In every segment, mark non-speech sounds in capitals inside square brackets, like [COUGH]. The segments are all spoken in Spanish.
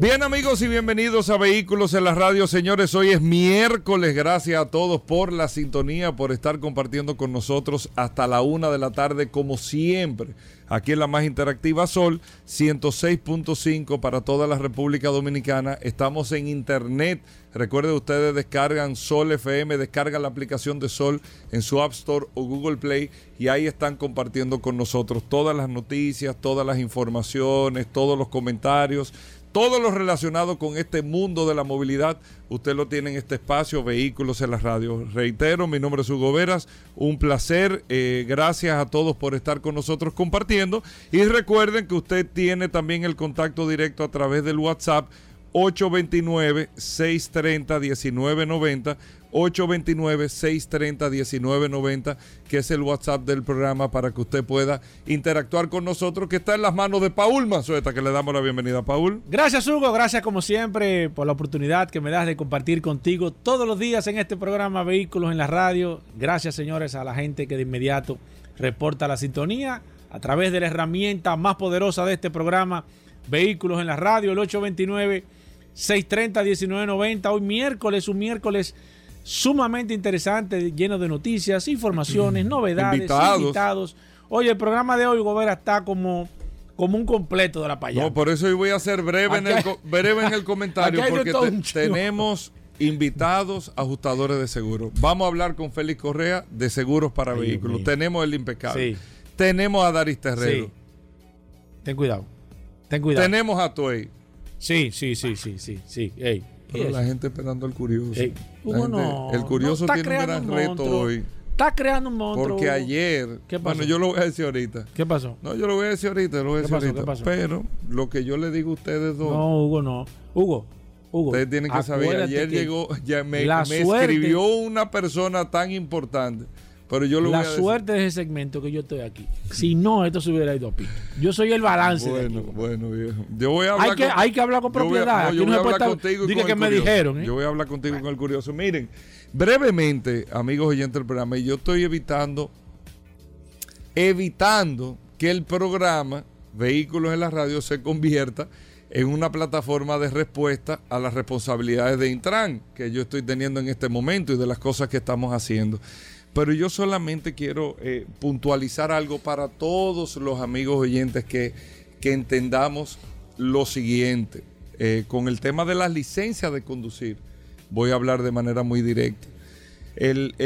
Bien amigos y bienvenidos a Vehículos en la Radio. Señores, hoy es miércoles. Gracias a todos por la sintonía, por estar compartiendo con nosotros hasta la una de la tarde, como siempre. Aquí en la más interactiva Sol, 106.5 para toda la República Dominicana. Estamos en internet. Recuerden ustedes descargan Sol FM, descargan la aplicación de Sol en su App Store o Google Play y ahí están compartiendo con nosotros todas las noticias, todas las informaciones, todos los comentarios todo lo relacionado con este mundo de la movilidad, usted lo tiene en este espacio, Vehículos en la Radio. Reitero, mi nombre es Hugo Veras, un placer, eh, gracias a todos por estar con nosotros compartiendo y recuerden que usted tiene también el contacto directo a través del WhatsApp 829-630-1990 829-630-1990, que es el WhatsApp del programa para que usted pueda interactuar con nosotros, que está en las manos de Paul Manzueta, que le damos la bienvenida Paul. Gracias Hugo, gracias como siempre por la oportunidad que me das de compartir contigo todos los días en este programa Vehículos en la Radio. Gracias señores a la gente que de inmediato reporta la sintonía a través de la herramienta más poderosa de este programa, Vehículos en la Radio, el 829 630 1990. Hoy miércoles, un miércoles sumamente interesante, lleno de noticias, informaciones, novedades, invitados. Oye, el programa de hoy, Gobera, está como, como un completo de la payada. No, por eso hoy voy a ser breve, en el, breve en el comentario, [LAUGHS] porque tenemos invitados ajustadores de seguros. Vamos a hablar con Félix Correa de seguros para vehículos. Tenemos el impecable. Tenemos a Daris Terrero. Ten cuidado. Ten cuidado. Tenemos a Tuey. Sí, sí, sí, sí, sí, sí. Ey. Pero la gente esperando al curioso. el curioso tiene un gran reto hoy. Está creando un monstruo. Porque ayer. Bueno, yo lo voy a decir ahorita. ¿Qué pasó? No, yo lo voy a decir ahorita. Lo voy a decir ahorita. Pero lo que yo le digo a ustedes dos. No, Hugo, no. Hugo. Hugo, ustedes tienen que saber. Ayer llegó. Ya me, me escribió una persona tan importante pero yo la suerte de ese segmento que yo estoy aquí. Si no, esto se hubiera ido a pico. Yo soy el balance. Bueno, bueno, viejo. Yo voy a hablar hay, que, hay que hablar con propiedad. yo voy a hablar contigo con que me dijeron. ¿eh? Yo voy a hablar contigo con el curioso. Miren, brevemente, amigos oyentes del programa, yo estoy evitando, evitando que el programa Vehículos en la Radio se convierta en una plataforma de respuesta a las responsabilidades de Intran que yo estoy teniendo en este momento y de las cosas que estamos haciendo. Pero yo solamente quiero eh, puntualizar algo para todos los amigos oyentes que, entendamos lo siguiente. Eh, con el tema de las licencias de conducir, voy a hablar de manera muy directa. El,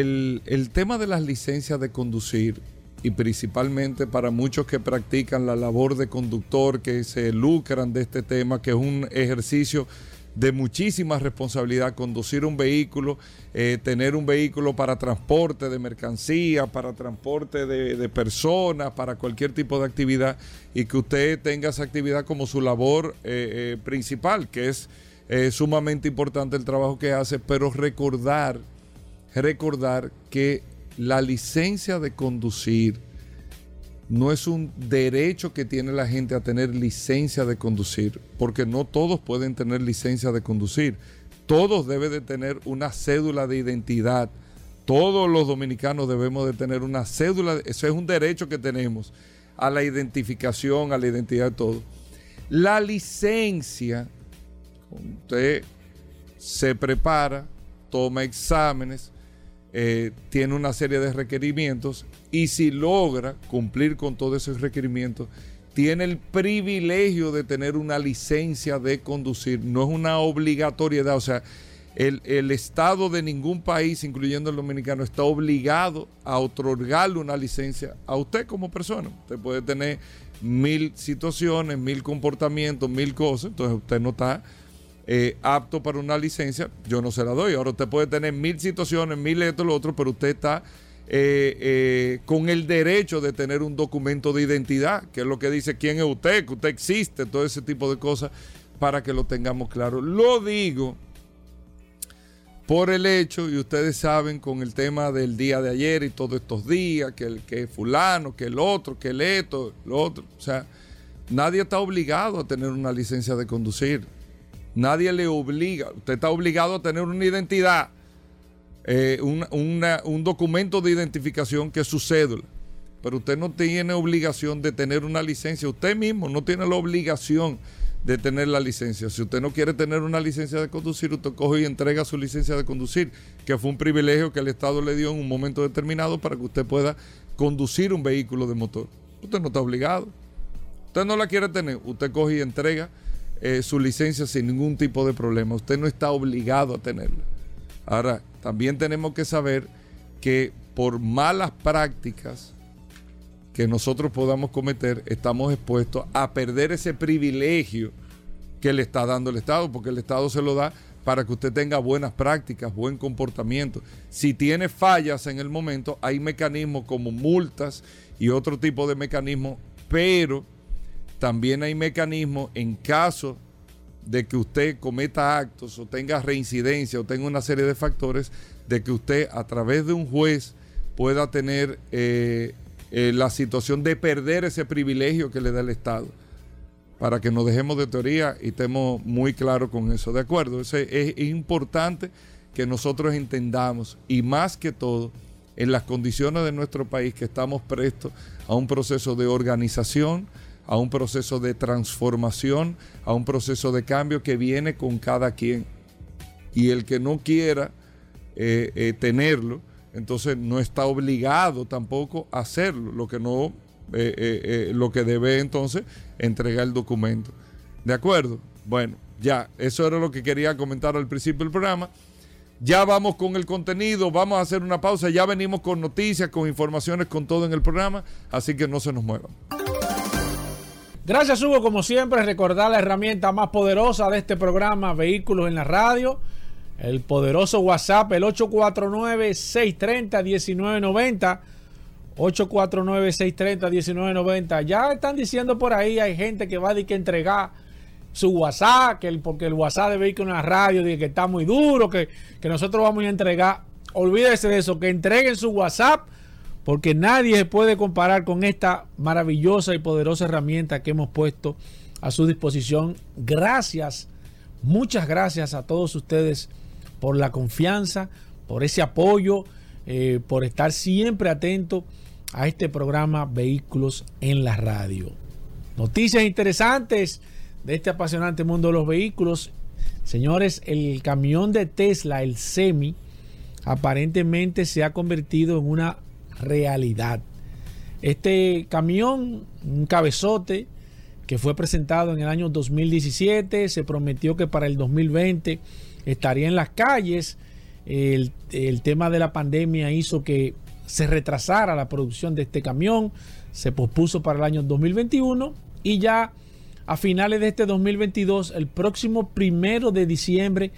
el tema de las licencias de conducir, y principalmente para muchos que practican la labor de conductor, que se lucran de este tema, que es un ejercicio de muchísima responsabilidad conducir un vehículo, eh, tener un vehículo para transporte de mercancía, para transporte de, personas, para cualquier tipo de actividad y que usted tenga esa actividad como su labor eh, eh, principal, que es sumamente importante el trabajo que hace, pero recordar, recordar que la licencia de conducir, no es un derecho que tiene la gente a tener licencia de conducir, porque no todos pueden tener licencia de conducir. Todos deben de tener una cédula de identidad. Todos los dominicanos debemos de tener una cédula, eso es un derecho que tenemos a la identificación, a la identidad de todo. La licencia, usted se prepara, toma exámenes, eh, tiene una serie de requerimientos y si logra cumplir con todos esos requerimientos, tiene el privilegio de tener una licencia de conducir. No es una obligatoriedad, o sea, el, Estado de ningún país, incluyendo el dominicano, está obligado a otorgarle una licencia a usted como persona. Usted puede tener mil situaciones, mil comportamientos, mil cosas, entonces usted no está eh, apto para una licencia, yo no se la doy. Ahora usted puede tener mil situaciones, mil esto, lo otro, pero usted está eh, eh, con el derecho de tener un documento de identidad, que es lo que dice quién es usted, que usted existe, todo ese tipo de cosas, para que lo tengamos claro. Lo digo por el hecho, y ustedes saben con el tema del día de ayer y todos estos días, que el que fulano, que el otro, que el esto, lo otro. O sea, nadie está obligado a tener una licencia de conducir. Nadie le obliga. Usted está obligado a tener una identidad, eh, un documento de identificación que es su cédula. Pero usted no tiene obligación de tener una licencia. Usted mismo no tiene la obligación de tener la licencia. Si usted no quiere tener una licencia de conducir, usted coge y entrega su licencia de conducir, que fue un privilegio que el Estado le dio en un momento determinado para que usted pueda conducir un vehículo de motor. Usted no está obligado. Usted no la quiere tener, usted coge y entrega eh, su licencia sin ningún tipo de problema. Usted no está obligado a tenerla. Ahora, también tenemos que saber que por malas prácticas, que nosotros podamos cometer, estamos expuestos a perder ese privilegio que le está dando el Estado, porque el Estado se lo da para que usted tenga buenas prácticas, buen comportamiento. Si tiene fallas en el momento, hay mecanismos como multas y otro tipo de mecanismos, pero también hay mecanismos en caso de que usted cometa actos o tenga reincidencia o tenga una serie de factores, de que usted a través de un juez pueda tener eh, eh, la situación de perder ese privilegio que le da el Estado. Para que nos dejemos de teoría y estemos muy claros con eso. De acuerdo, es, es importante que nosotros entendamos y más que todo en las condiciones de nuestro país que estamos prestos a un proceso de organización, a un proceso de transformación, a un proceso de cambio que viene con cada quien. Y el que no quiera eh, eh, tenerlo, entonces no está obligado tampoco a hacerlo, lo que no, eh, lo que debe entonces entregar el documento. ¿De acuerdo? Bueno, ya, eso era lo que quería comentar al principio del programa. Ya vamos con el contenido, vamos a hacer una pausa, ya venimos con noticias, con informaciones, con todo en el programa, así que no se nos muevan. Gracias Hugo, como siempre, recordar la herramienta más poderosa de este programa, Vehículos en la Radio el poderoso WhatsApp, el 849-630-1990. 849-630-1990. Ya están diciendo por ahí, hay gente que va a que entregar su WhatsApp, que porque el WhatsApp de Vehículo en la Radio dice que está muy duro, que, que nosotros vamos a entregar. Olvídese de eso, que entreguen su WhatsApp, porque nadie puede comparar con esta maravillosa y poderosa herramienta que hemos puesto a su disposición. Gracias, muchas gracias a todos ustedes por la confianza, por ese apoyo, eh, por estar siempre atento a este programa Vehículos en la Radio. Noticias interesantes de este apasionante mundo de los vehículos. Señores, el camión de Tesla, el Semi, aparentemente se ha convertido en una realidad. Este camión, un cabezote, que fue presentado en el año 2017, se prometió que para el 2020 estaría en las calles. El, tema de la pandemia hizo que se retrasara la producción de este camión, se pospuso para el año 2021 y ya a finales de este 2022, el próximo primero de diciembre,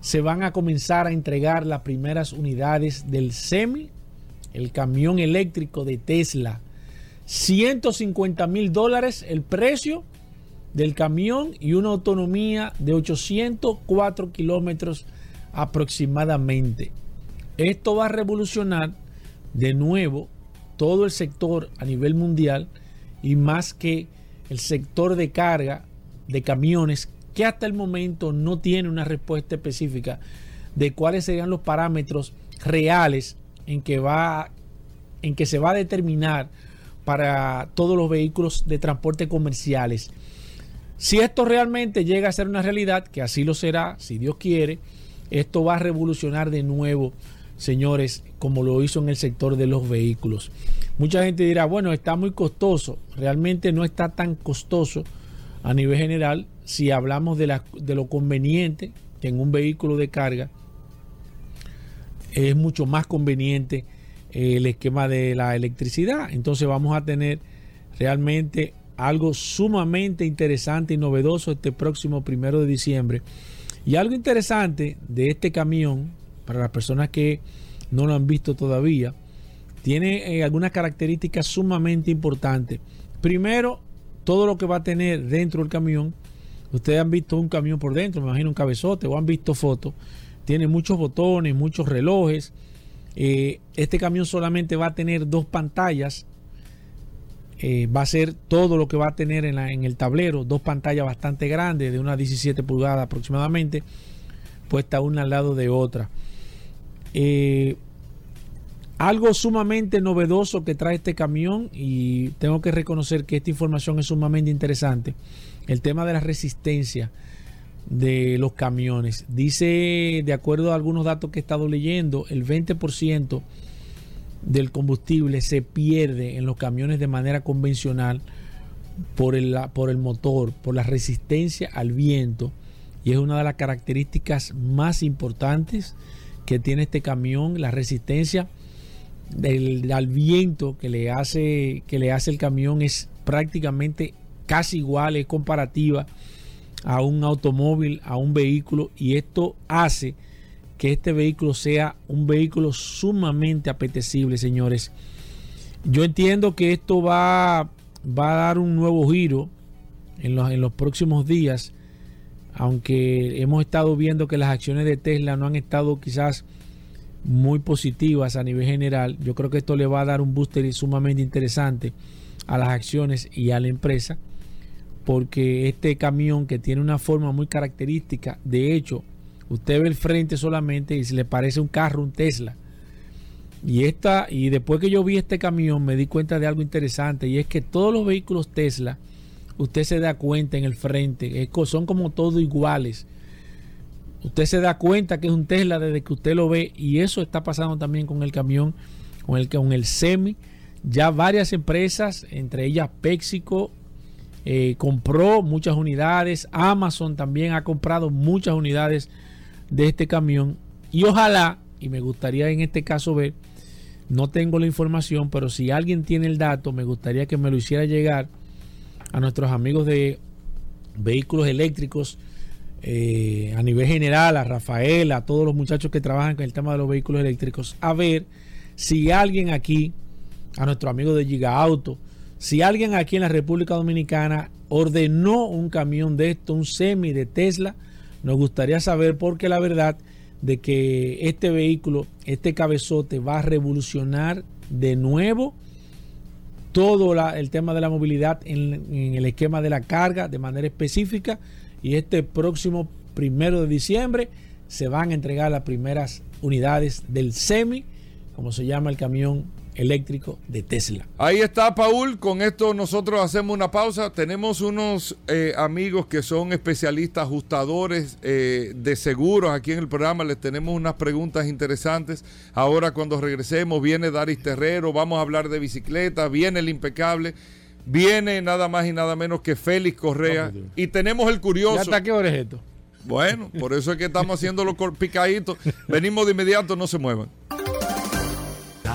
se van a comenzar a entregar las primeras unidades del SEMI, el camión eléctrico de Tesla. 150 mil dólares el precio del camión y una autonomía de 804 kilómetros aproximadamente. Esto va a revolucionar de nuevo todo el sector a nivel mundial y más que el sector de carga de camiones que hasta el momento no tiene una respuesta específica de cuáles serían los parámetros reales en que va en que se va a determinar para todos los vehículos de transporte comerciales si esto realmente llega a ser una realidad, que así lo será, si Dios quiere, esto va a revolucionar de nuevo, señores, como lo hizo en el sector de los vehículos. Mucha gente dirá, bueno, está muy costoso. Realmente no está tan costoso a nivel general si hablamos de, de lo conveniente que en un vehículo de carga es mucho más conveniente el esquema de la electricidad. Entonces vamos a tener realmente algo sumamente interesante y novedoso este próximo primero de diciembre. Y algo interesante de este camión, para las personas que no lo han visto todavía, tiene eh, algunas características sumamente importantes. Primero, todo lo que va a tener dentro del camión. Ustedes han visto un camión por dentro, me imagino un cabezote, o han visto fotos. Tiene muchos botones, muchos relojes. Eh, este camión solamente va a tener dos pantallas. Eh, va a ser todo lo que va a tener en, el tablero, dos pantallas bastante grandes, de unas 17 pulgadas aproximadamente, puesta una al lado de otra. Eh, algo sumamente novedoso que trae este camión y tengo que reconocer que esta información es sumamente interesante. El tema de la resistencia de los camiones. Dice, de acuerdo a algunos datos que he estado leyendo, el 20% del combustible se pierde en los camiones de manera convencional por el, por el motor, por la resistencia al viento. Y es una de las características más importantes que tiene este camión, la resistencia del, al viento que le hace que le hace el camión es prácticamente casi igual, es comparativa a un automóvil, a un vehículo y esto hace que este vehículo sea un vehículo sumamente apetecible, señores. Yo entiendo que esto va, va a dar un nuevo giro en los, en los próximos días, aunque hemos estado viendo que las acciones de Tesla no han estado quizás muy positivas a nivel general. Yo creo que esto le va a dar un booster sumamente interesante a las acciones y a la empresa, porque este camión que tiene una forma muy característica, de hecho, usted ve el frente solamente y se le parece un carro, un Tesla. Y esta, y después que yo vi este camión me di cuenta de algo interesante y es que todos los vehículos Tesla, usted se da cuenta en el frente, son como todos iguales Usted se da cuenta que es un Tesla desde que usted lo ve y eso está pasando también con el camión, con el, con el semi. Ya varias empresas, entre ellas Pexico, eh, compró muchas unidades. Amazon también ha comprado muchas unidades de este camión. Y ojalá, y me gustaría en este caso ver, no tengo la información, pero si alguien tiene el dato, me gustaría que me lo hiciera llegar a nuestros amigos de vehículos eléctricos eh, a nivel general, a Rafael, a todos los muchachos que trabajan con el tema de los vehículos eléctricos, a ver si alguien aquí, a nuestro amigo de Giga Auto, si alguien aquí en la República Dominicana ordenó un camión de esto, un semi de Tesla, nos gustaría saber porque la verdad de que este vehículo, este cabezote va a revolucionar de nuevo todo el tema de la movilidad en, en el esquema de la carga de manera específica. Y este próximo primero de diciembre se van a entregar las primeras unidades del SEMI, como se llama el camión eléctrico de Tesla. Ahí está, Paul. Con esto nosotros hacemos una pausa. Tenemos unos eh, amigos que son especialistas, ajustadores eh, de seguros aquí en el programa. Les tenemos unas preguntas interesantes. Ahora cuando regresemos viene Daris Terrero, vamos a hablar de bicicleta, viene el impecable. Viene nada más y nada menos que Félix Correa. y tenemos el curioso. hasta qué hora es esto? Bueno, por eso es que estamos haciendo los picaditos. [LAUGHS] Venimos de inmediato, no se muevan.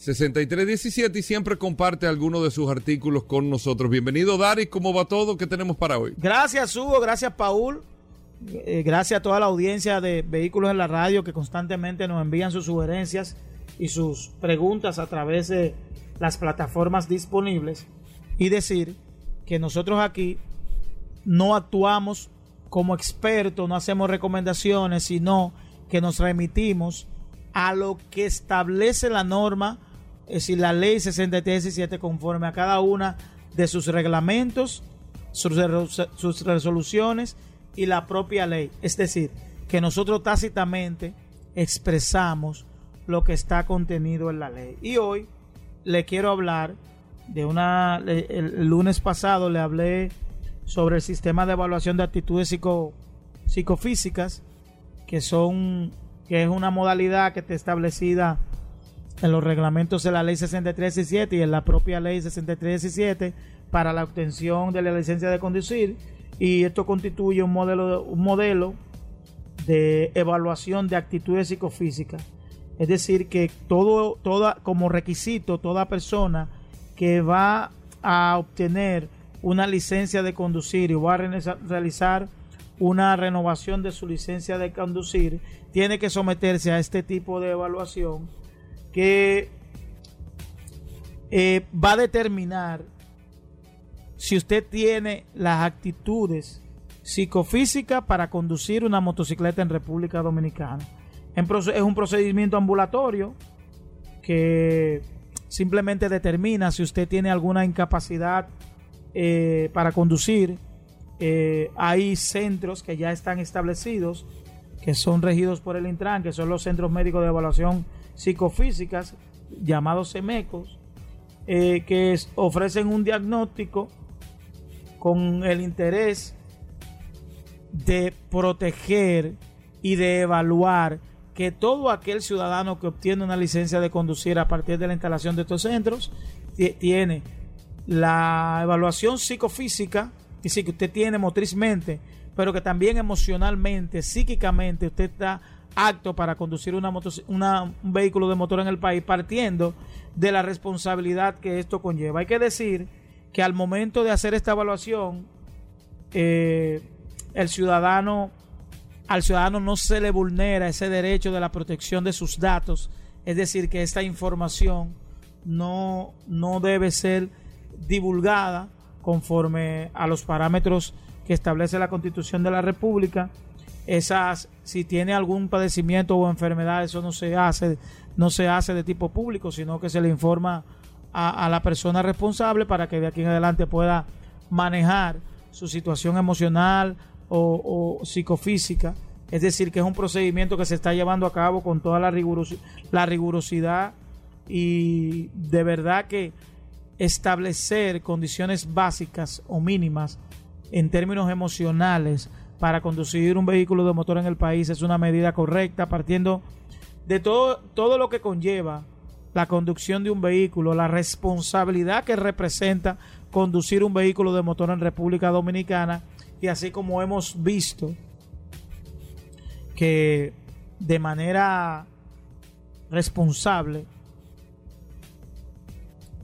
6317 y siempre comparte algunos de sus artículos con nosotros. Bienvenido, Daris. ¿Cómo va todo? ¿Qué tenemos para hoy? Gracias, Hugo. Gracias, Paul. Eh, gracias a toda la audiencia de Vehículos en la Radio que constantemente nos envían sus sugerencias y sus preguntas a través de las plataformas disponibles. Y decir que nosotros aquí no actuamos como expertos no hacemos recomendaciones, sino que nos remitimos a lo que establece la norma, es decir, la ley 6317 conforme a cada una de sus reglamentos, sus, resoluciones y la propia ley. Es decir, que nosotros tácitamente expresamos lo que está contenido en la ley. Y hoy le quiero hablar de una, el lunes pasado le hablé sobre el sistema de evaluación de actitudes psico, psicofísicas, que son que es una modalidad que está establecida en los reglamentos de la ley 6317 y en la propia ley 6317 para la obtención de la licencia de conducir. Y esto constituye un modelo un modelo de evaluación de actitudes psicofísicas. Es decir, que todo, toda, como requisito, toda persona que va a obtener una licencia de conducir y va a realizar una renovación de su licencia de conducir, tiene que someterse a este tipo de evaluación que eh, va a determinar si usted tiene las actitudes psicofísicas para conducir una motocicleta en República Dominicana. Es un procedimiento ambulatorio que simplemente determina si usted tiene alguna incapacidad eh, para conducir. Eh, hay centros que ya están establecidos, que son regidos por el Intran, que son los Centros Médicos de Evaluación Psicofísicas, llamados CEMECOS, eh, que ofrecen un diagnóstico con el interés de proteger y de evaluar que todo aquel ciudadano que obtiene una licencia de conducir a partir de la instalación de estos centros tiene la evaluación psicofísica, que sí que usted tiene motrizmente, pero que también emocionalmente, psíquicamente, usted está apto para conducir una un vehículo de motor en el país, partiendo de la responsabilidad que esto conlleva. Hay que decir que al momento de hacer esta evaluación, eh, el ciudadano al ciudadano no se le vulnera ese derecho de la protección de sus datos, es decir, que esta información no, no debe ser divulgada conforme a los parámetros que establece la Constitución de la República. Esas, si tiene algún padecimiento o enfermedad, eso no se hace, no se hace de tipo público, sino que se le informa a, la persona responsable para que de aquí en adelante pueda manejar su situación emocional, o, psicofísica. Es decir, que es un procedimiento que se está llevando a cabo con toda la, la rigurosidad y de verdad que establecer condiciones básicas o mínimas en términos emocionales para conducir un vehículo de motor en el país es una medida correcta partiendo de todo, todo lo que conlleva la conducción de un vehículo, la responsabilidad que representa conducir un vehículo de motor en República Dominicana. Y así como hemos visto que de manera responsable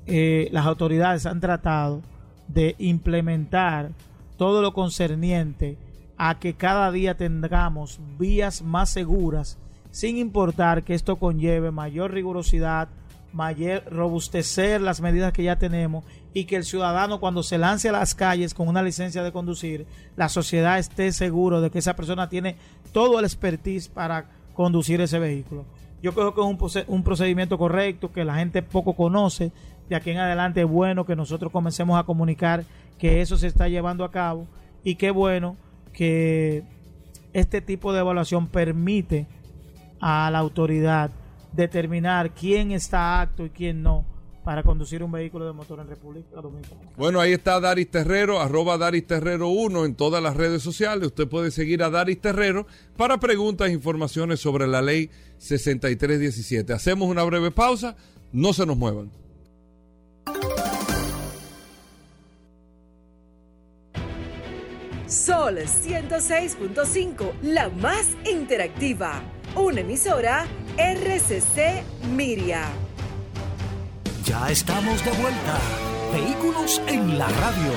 eh, las autoridades han tratado de implementar todo lo concerniente a que cada día tengamos vías más seguras sin importar que esto conlleve mayor rigurosidad, mayor robustecer las medidas que ya tenemos y que el ciudadano cuando se lance a las calles con una licencia de conducir, la sociedad esté seguro de que esa persona tiene todo el expertise para conducir ese vehículo. Yo creo que es un, procedimiento correcto, que la gente poco conoce. De aquí en adelante es bueno que nosotros comencemos a comunicar que eso se está llevando a cabo y qué bueno que este tipo de evaluación permite a la autoridad determinar quién está apto y quién no para conducir un vehículo de motor en República Dominicana. Bueno, ahí está Daris Terrero, arroba Daris Terrero 1 en todas las redes sociales. Usted puede seguir a Daris Terrero para preguntas e informaciones sobre la ley 6317. Hacemos una breve pausa, no se nos muevan. Sol 106.5, la más interactiva. Una emisora RCC Miria. Ya estamos de vuelta. Vehículos en la radio.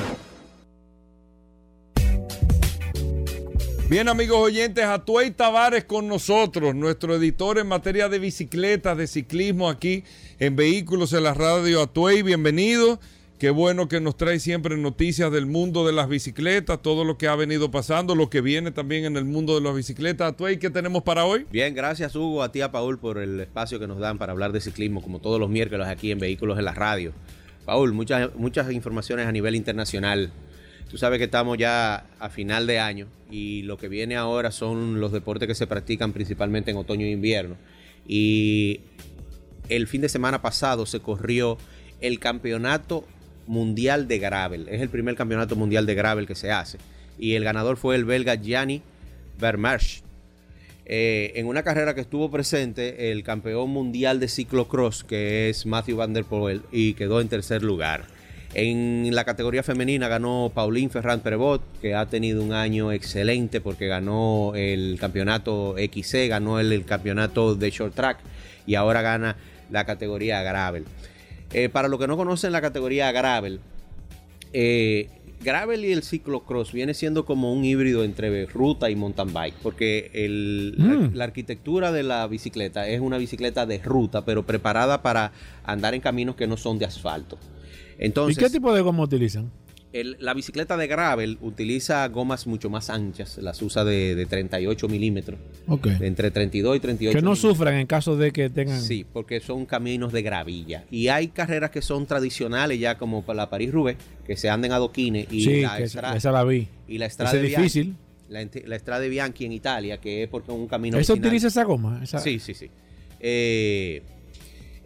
Bien amigos oyentes, Atuey Tavares con nosotros, nuestro editor en materia de bicicletas, de ciclismo aquí en Vehículos en la Radio. Atuey, bienvenido. Qué bueno que nos trae siempre noticias del mundo de las bicicletas, todo lo que ha venido pasando, lo que viene también en el mundo de las bicicletas. Atuey, ¿qué tenemos para hoy? Bien, gracias Hugo, a ti a Paul por el espacio que nos dan para hablar de ciclismo, como todos los miércoles aquí en Vehículos en la Radio. Paul, muchas, muchas informaciones a nivel internacional. Tú sabes que estamos ya a final de año y lo que viene ahora son los deportes que se practican principalmente en otoño e invierno. Y el fin de semana pasado se corrió el campeonato mundial de gravel. Es el primer campeonato mundial de gravel que se hace. Y el ganador fue el belga Gianni Vermeersch. Eh, en una carrera que estuvo presente el campeón mundial de ciclocross, que es Matthew Van Der Poel, y quedó en tercer lugar. En la categoría femenina ganó Pauline Ferran Prevot, que ha tenido un año excelente porque ganó el campeonato XC, ganó el campeonato de short track y ahora gana la categoría gravel. Eh, para los que no conocen la categoría gravel, eh, gravel y el ciclocross viene siendo como un híbrido entre ruta y mountain bike, porque el- la, Mm. la arquitectura de la bicicleta es una bicicleta de ruta, pero preparada para andar en caminos que no son de asfalto. Entonces, ¿Y qué tipo de goma utilizan? El- la bicicleta de gravel utiliza gomas mucho más anchas, las usa de, de 38 milímetros, Ok. de entre 32 y 38 Que no milímetros. sufran en caso de que tengan... Sí, porque son caminos de gravilla. Y hay carreras que son tradicionales ya como la París-Roubaix, que se anden adoquines y Sí, la esa, la vi. y la Estrada es Bianchi- difícil. La, Estrada de Bianchi en Italia, que es porque es un camino ¿Eso utiliza esa goma? Esa- Sí, sí, sí. Eh,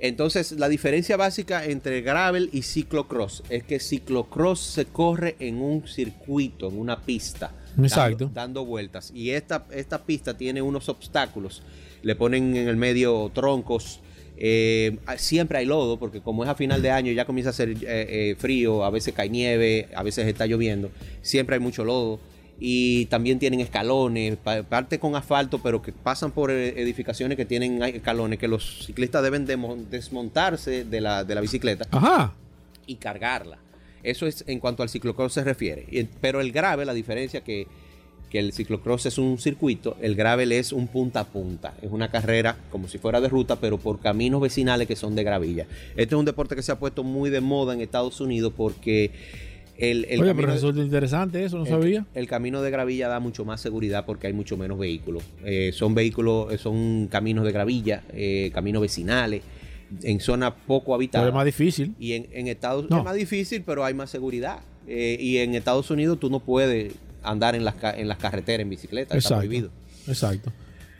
entonces, la diferencia básica entre gravel y ciclocross es que ciclocross se corre en un circuito, en una pista. Exacto. Dando, dando vueltas. Y esta, esta pista tiene unos obstáculos. Le ponen en el medio troncos. eh, siempre hay lodo, porque como es a final de año, ya comienza a ser eh, eh, frío, a veces cae nieve, a veces está lloviendo. Siempre hay mucho lodo y también tienen escalones, pa- parte con asfalto, pero que pasan por eh, edificaciones que tienen escalones, que los ciclistas deben desmontarse de la, de la bicicleta Ajá. y cargarla. Eso es en cuanto al ciclocross se refiere. Pero el gravel, la diferencia que, que el ciclocross es un circuito, el gravel es un punta a punta. Es una carrera como si fuera de ruta, pero por caminos vecinales que son de gravilla. Este es un deporte que se ha puesto muy de moda en Estados Unidos porque el, el Oye, camino pero de- resulta interesante eso, no el- sabía. El, camino de gravilla da mucho más seguridad porque hay mucho menos vehículos. Eh, son vehículos, eh, son caminos de gravilla, eh, caminos vecinales, en zonas poco Pero habitadas. es más difícil. Y en, en Estados No. es más difícil, pero hay más seguridad. Eh, y en Estados Unidos tú no puedes andar en las, en las carreteras en bicicleta, está Exacto. prohibido. Exacto.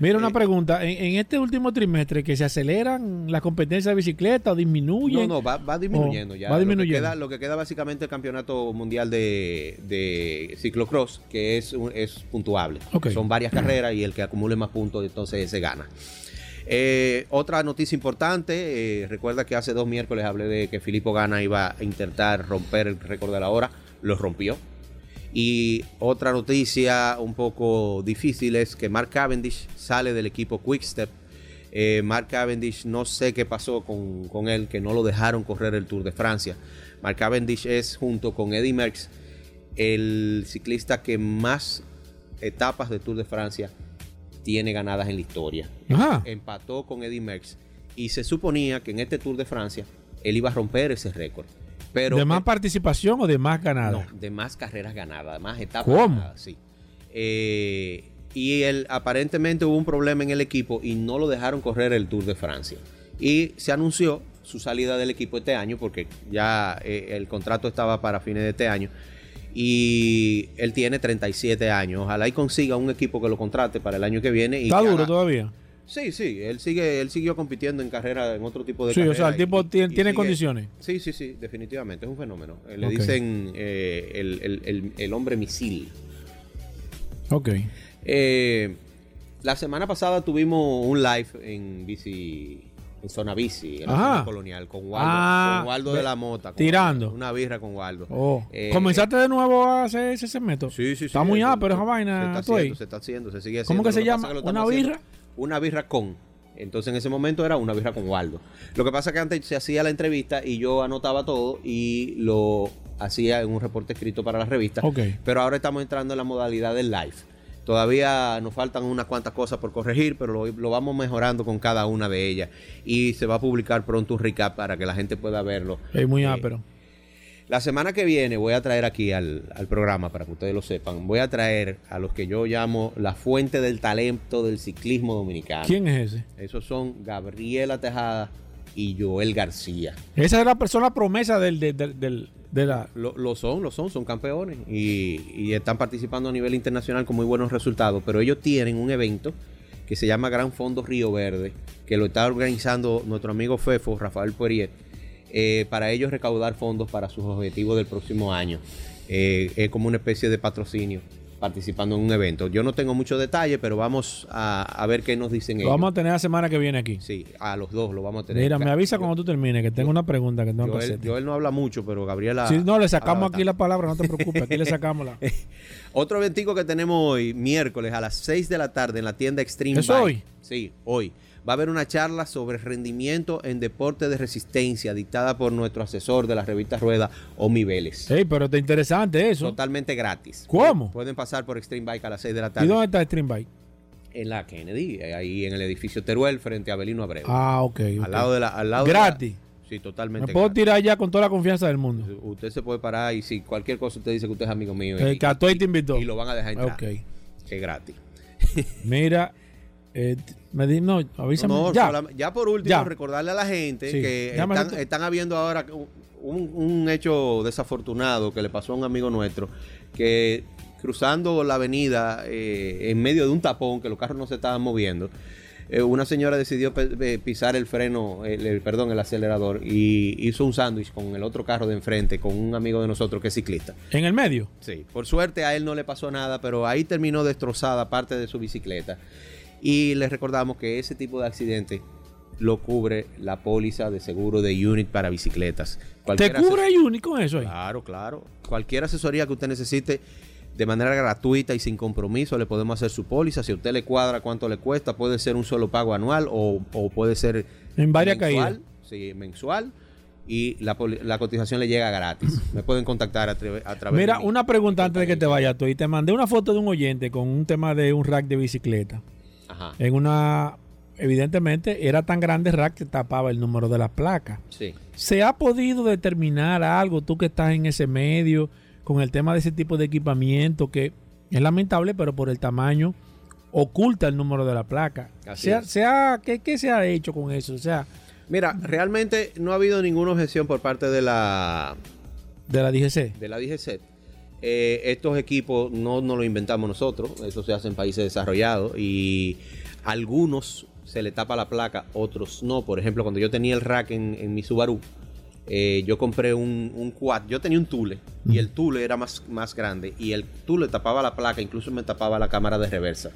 Mira, una pregunta. En, en este último trimestre, ¿que se aceleran las competencias de bicicleta o disminuyen? No, no, va, va disminuyendo ya. va Lo que disminuyendo. queda- Lo que, queda, básicamente el campeonato mundial de, de ciclocross, que es, es puntuable. Son varias carreras y el que acumule más puntos, entonces se gana. Eh, otra noticia importante, eh, recuerda que hace dos miércoles hablé de que Filippo Gana iba a intentar romper el récord de la hora, lo rompió. Y otra noticia un poco difícil es que Mark Cavendish sale del equipo Quickstep. Eh, Mark Cavendish, no sé qué pasó con, con él, que no lo dejaron correr el Tour de Francia. Mark Cavendish es, junto con Eddie Merckx, el ciclista que más etapas de Tour de Francia tiene ganadas en la historia. Ajá. Empató con Eddie Merckx y se suponía que en este Tour de Francia él iba a romper ese récord. Pero ¿De más participación o de más ganada? no, de más carreras ganadas, más etapas ¿Cómo? ganadas, sí. Eh, y él aparentemente hubo un problema en el equipo y no lo dejaron correr el Tour de Francia. Y se anunció su salida del equipo este año porque ya eh, el contrato estaba para fines de este año. Y él tiene 37 años. Ojalá y consiga un equipo que lo contrate para el año que viene. Y ¿Está que duro haga- todavía? Sí, sí, él sigue, él siguió compitiendo en carrera, en otro tipo de Sí, o carrera sea, el tipo y- tiene, y tiene sigue- condiciones. Sí, sí, sí, definitivamente, es un fenómeno. Eh, Le dicen eh, el, el- el- el hombre misil. Ok. Eh, la semana pasada tuvimos un live en bici, en zona bici, en la zona colonial, con Waldo, Ah, con Waldo ve- de la Mota. con tirando. Waldo, una birra con Waldo. Oh. Eh, ¿Comenzaste de nuevo a hacer ese segmento? Sí, sí, sí. Está muy eso- ápero esa vaina, Se está haciendo, se está haciendo, se sigue haciendo. ¿Cómo que Lo se llama? que ¿Una haciendo- birra? Una birra con. Entonces en ese momento era una birra con Waldo. Lo que pasa es que antes se hacía la entrevista y yo anotaba todo y lo hacía en un reporte escrito para la revista. Ok. Pero ahora estamos entrando en la modalidad del live. Todavía nos faltan unas cuantas cosas por corregir, pero lo, lo vamos mejorando con cada una de ellas. Y se va a publicar pronto un recap para que la gente pueda verlo. Es muy Eh, ápero. La semana que viene voy a traer aquí al, al programa, para que ustedes lo sepan, voy a traer a los que yo llamo la fuente del talento del ciclismo dominicano. ¿Quién es ese? Esos son Gabriela Tejada y Joel García. Esa es la persona promesa del, del, del- del- de la... Lo, lo son, lo son, son campeones y, y están participando a nivel internacional con muy buenos resultados, pero ellos tienen un evento que se llama Gran Fondo Río Verde, que lo está organizando nuestro amigo Fefo, Rafael Poirier, eh, para ellos recaudar fondos para sus objetivos del próximo año. Eh, es como una especie de patrocinio participando en un evento. Yo no tengo mucho detalle, pero vamos a, a ver qué nos dicen Lo ellos. vamos a tener la semana que viene aquí. Sí, a los dos lo vamos a tener. Mira, me avisa Yo- cuando tú termines, que tengo una pregunta que tengo que Joel, hacerte. Joel no habla mucho, pero Gabriela... Si no, le sacamos aquí la palabra, no te preocupes, aquí le sacamos la. [LAUGHS] Otro eventico que tenemos hoy, miércoles a las 6 de la tarde en la tienda Extreme ¿Es Bike. hoy? Sí, hoy. Va a haber una charla sobre rendimiento en deporte de resistencia dictada por nuestro asesor de la revista Rueda, Omi Vélez. Ey, pero está interesante eso. Totalmente gratis. ¿Cómo? Pueden pasar por Extreme Bike a las 6 de la ¿Y tarde dónde está Stream Bike? en la Kennedy, ahí en el edificio Teruel, frente a Belino Abreu. Ah, ok. ok. Al lado de la... Al lado de la- Gratis. sí, Me totalmente puedo gratis. tirar ya con toda la confianza del mundo. Usted se puede parar y si cualquier cosa usted dice que usted es amigo mío. El y- te invitó. y lo van a dejar entrar. Ok. Es gratis. Mira, eh, me di, no, avísame. No, ya. ya por último, Ya. recordarle a la gente Sí. que están, habiendo ahora un, un hecho desafortunado que le pasó a un amigo nuestro, que cruzando la avenida eh, en medio de un tapón, que los carros no se estaban moviendo, eh, una señora decidió pisar el freno, el, el- perdón, el acelerador y hizo un sándwich con el otro carro de enfrente, con un amigo de nosotros que es ciclista. En el medio. Sí, por suerte a él no le pasó nada, pero ahí terminó destrozada parte de su bicicleta. Y les recordamos que ese tipo de accidente lo cubre la póliza de seguro de Unit para bicicletas. ¿Te cubre ases- Uni con eso ahí? Claro, claro. Cualquier asesoría que usted necesite de manera gratuita y sin compromiso le podemos hacer su póliza. Si a usted le cuadra cuánto le cuesta, puede ser un solo pago anual o, o puede ser En varias mensual, caídas. Sí, mensual. Y la, la cotización le llega gratis. Me pueden contactar a, tra- a través Mira, de una pregunta antes de que te vayas tú. Y te mandé una foto de un oyente con un tema de un rack de bicicleta. Ajá. En una, evidentemente, era tan grande el rack que tapaba el número de la placa. Sí. ¿Se ha podido determinar algo, tú que estás en ese medio, con el tema de ese tipo de equipamiento que es lamentable, pero por el tamaño oculta el número de la placa? Así ¿Se ha- es. se ha- ¿qué, qué se ha hecho con eso? O sea, Mira, realmente no ha habido ninguna objeción por parte de la, de la DGC. de la DGC. Eh, estos equipos no nos lo inventamos nosotros, eso se hace en países desarrollados y algunos se le tapa la placa, otros no. Por ejemplo, cuando yo tenía el rack en, en mi Subaru, eh, yo compré un, un quad, yo tenía un Tule y el Tule era más, más grande y el Tule tapaba la placa, incluso me tapaba la cámara de reversa.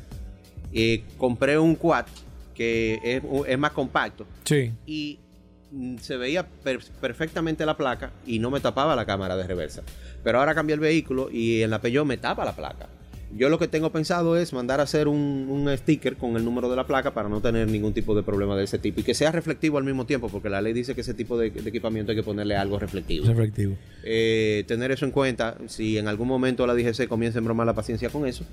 Eh, compré un quad que es, es más compacto Sí. y se veía per- perfectamente la placa y no me tapaba la cámara de reversa. Pero ahora cambié el vehículo y en la Peugeot me tapa la placa. Yo lo que tengo pensado es mandar a hacer un, un sticker con el número de la placa para no tener ningún tipo de problema de ese tipo y que sea reflectivo al mismo tiempo, porque la ley dice que ese tipo de, de equipamiento hay que ponerle algo reflectivo. Es efectivo. Eh, tener eso en cuenta, si en algún momento la DGC comienza a embromar la paciencia con eso,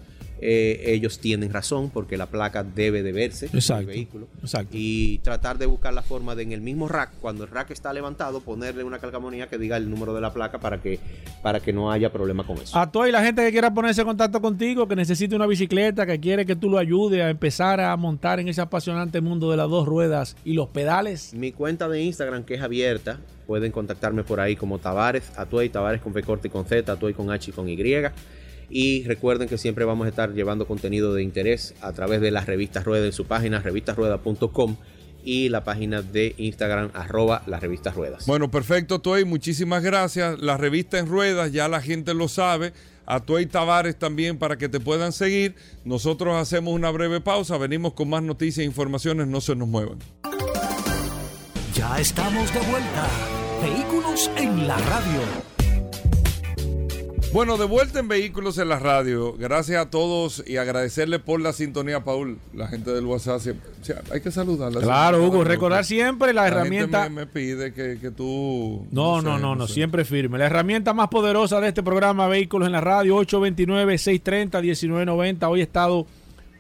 eh, ellos tienen razón porque la placa debe de verse en Exacto. el vehículo Exacto. y tratar de buscar la forma de en el mismo rack, cuando el rack está levantado, ponerle una calcamonía que diga el número de la placa para que, para que no haya problema con eso. A toda la gente que quiera ponerse en contacto contigo, que necesite una bicicleta, que quiere que tú lo ayudes a empezar a montar en ese apasionante mundo de las dos ruedas y los pedales. Mi cuenta de Instagram que es abierta, pueden contactarme por ahí como Tavares, Atuey, Tavares con V corte y con Z, Atuey con H y con Y. Y recuerden que siempre vamos a estar llevando contenido de interés a través de las revistas Rueda en su página revistasrueda.com y la página de Instagram arroba las revistas ruedas. Bueno, perfecto, Toy. Muchísimas gracias. La revista en ruedas, ya la gente lo sabe. A Toy Tavares también para que te puedan seguir. Nosotros hacemos una breve pausa. Venimos con más noticias e informaciones. No se nos muevan. Ya estamos de vuelta. Vehículos en la radio. Bueno, de vuelta en Vehículos en la Radio. Gracias a todos y agradecerle por la sintonía, Paul. La gente del WhatsApp. siempre- o sea, hay que saludarla. Claro. Hugo, recordar siempre la, La herramienta. gente me, me pide que, que tú. No, sé, no, no, no, sé. siempre firme. La herramienta más poderosa de este programa, Vehículos en la Radio, 829-630-1990. Hoy ha estado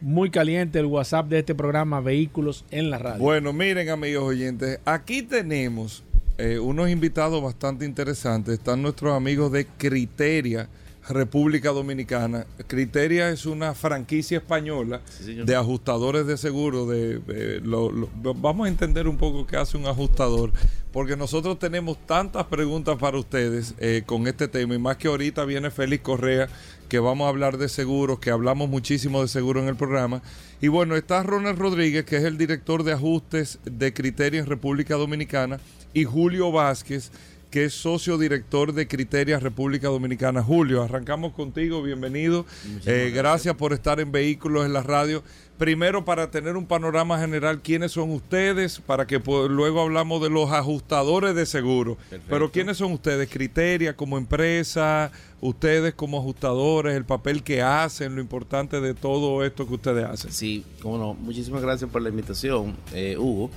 muy caliente el WhatsApp de este programa, Vehículos en la Radio. Bueno, miren, amigos oyentes, aquí tenemos eh, unos invitados bastante interesantes. Están nuestros amigos de Criteria, República Dominicana. Criteria es una franquicia española de ajustadores de seguro. De, de- lo- lo- vamos a entender un poco qué hace un ajustador, porque nosotros tenemos tantas preguntas para ustedes eh, con este tema, y más que ahorita viene Félix Correa, que vamos a hablar de seguros, que hablamos muchísimo de seguro en el programa. Y bueno, está Ronald Rodríguez, que es el director de ajustes de Criteria en República Dominicana, y Julio Vázquez, que es socio director de Criteria República Dominicana. Julio, arrancamos contigo, bienvenido. Eh, gracias por estar en Vehículos en la Radio. Primero, para tener un panorama general, ¿quiénes son ustedes? Para que pues, luego hablamos de los ajustadores de seguro. Pero ¿quiénes son ustedes? Criteria como empresa, ustedes como ajustadores, el papel que hacen, lo importante de todo esto que ustedes hacen. Sí, cómo no. Muchísimas gracias por la invitación, eh, Hugo.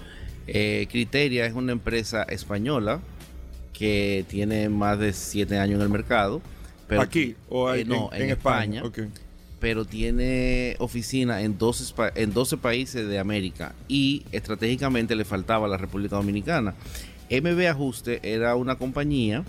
Eh, Criteria es una empresa española que tiene más de siete años en el mercado. Pero, ¿Aquí o eh, no, en, España. Pero tiene oficina en 12, en 12 países de América y estratégicamente le faltaba a la República Dominicana. MB Ajuste era una compañía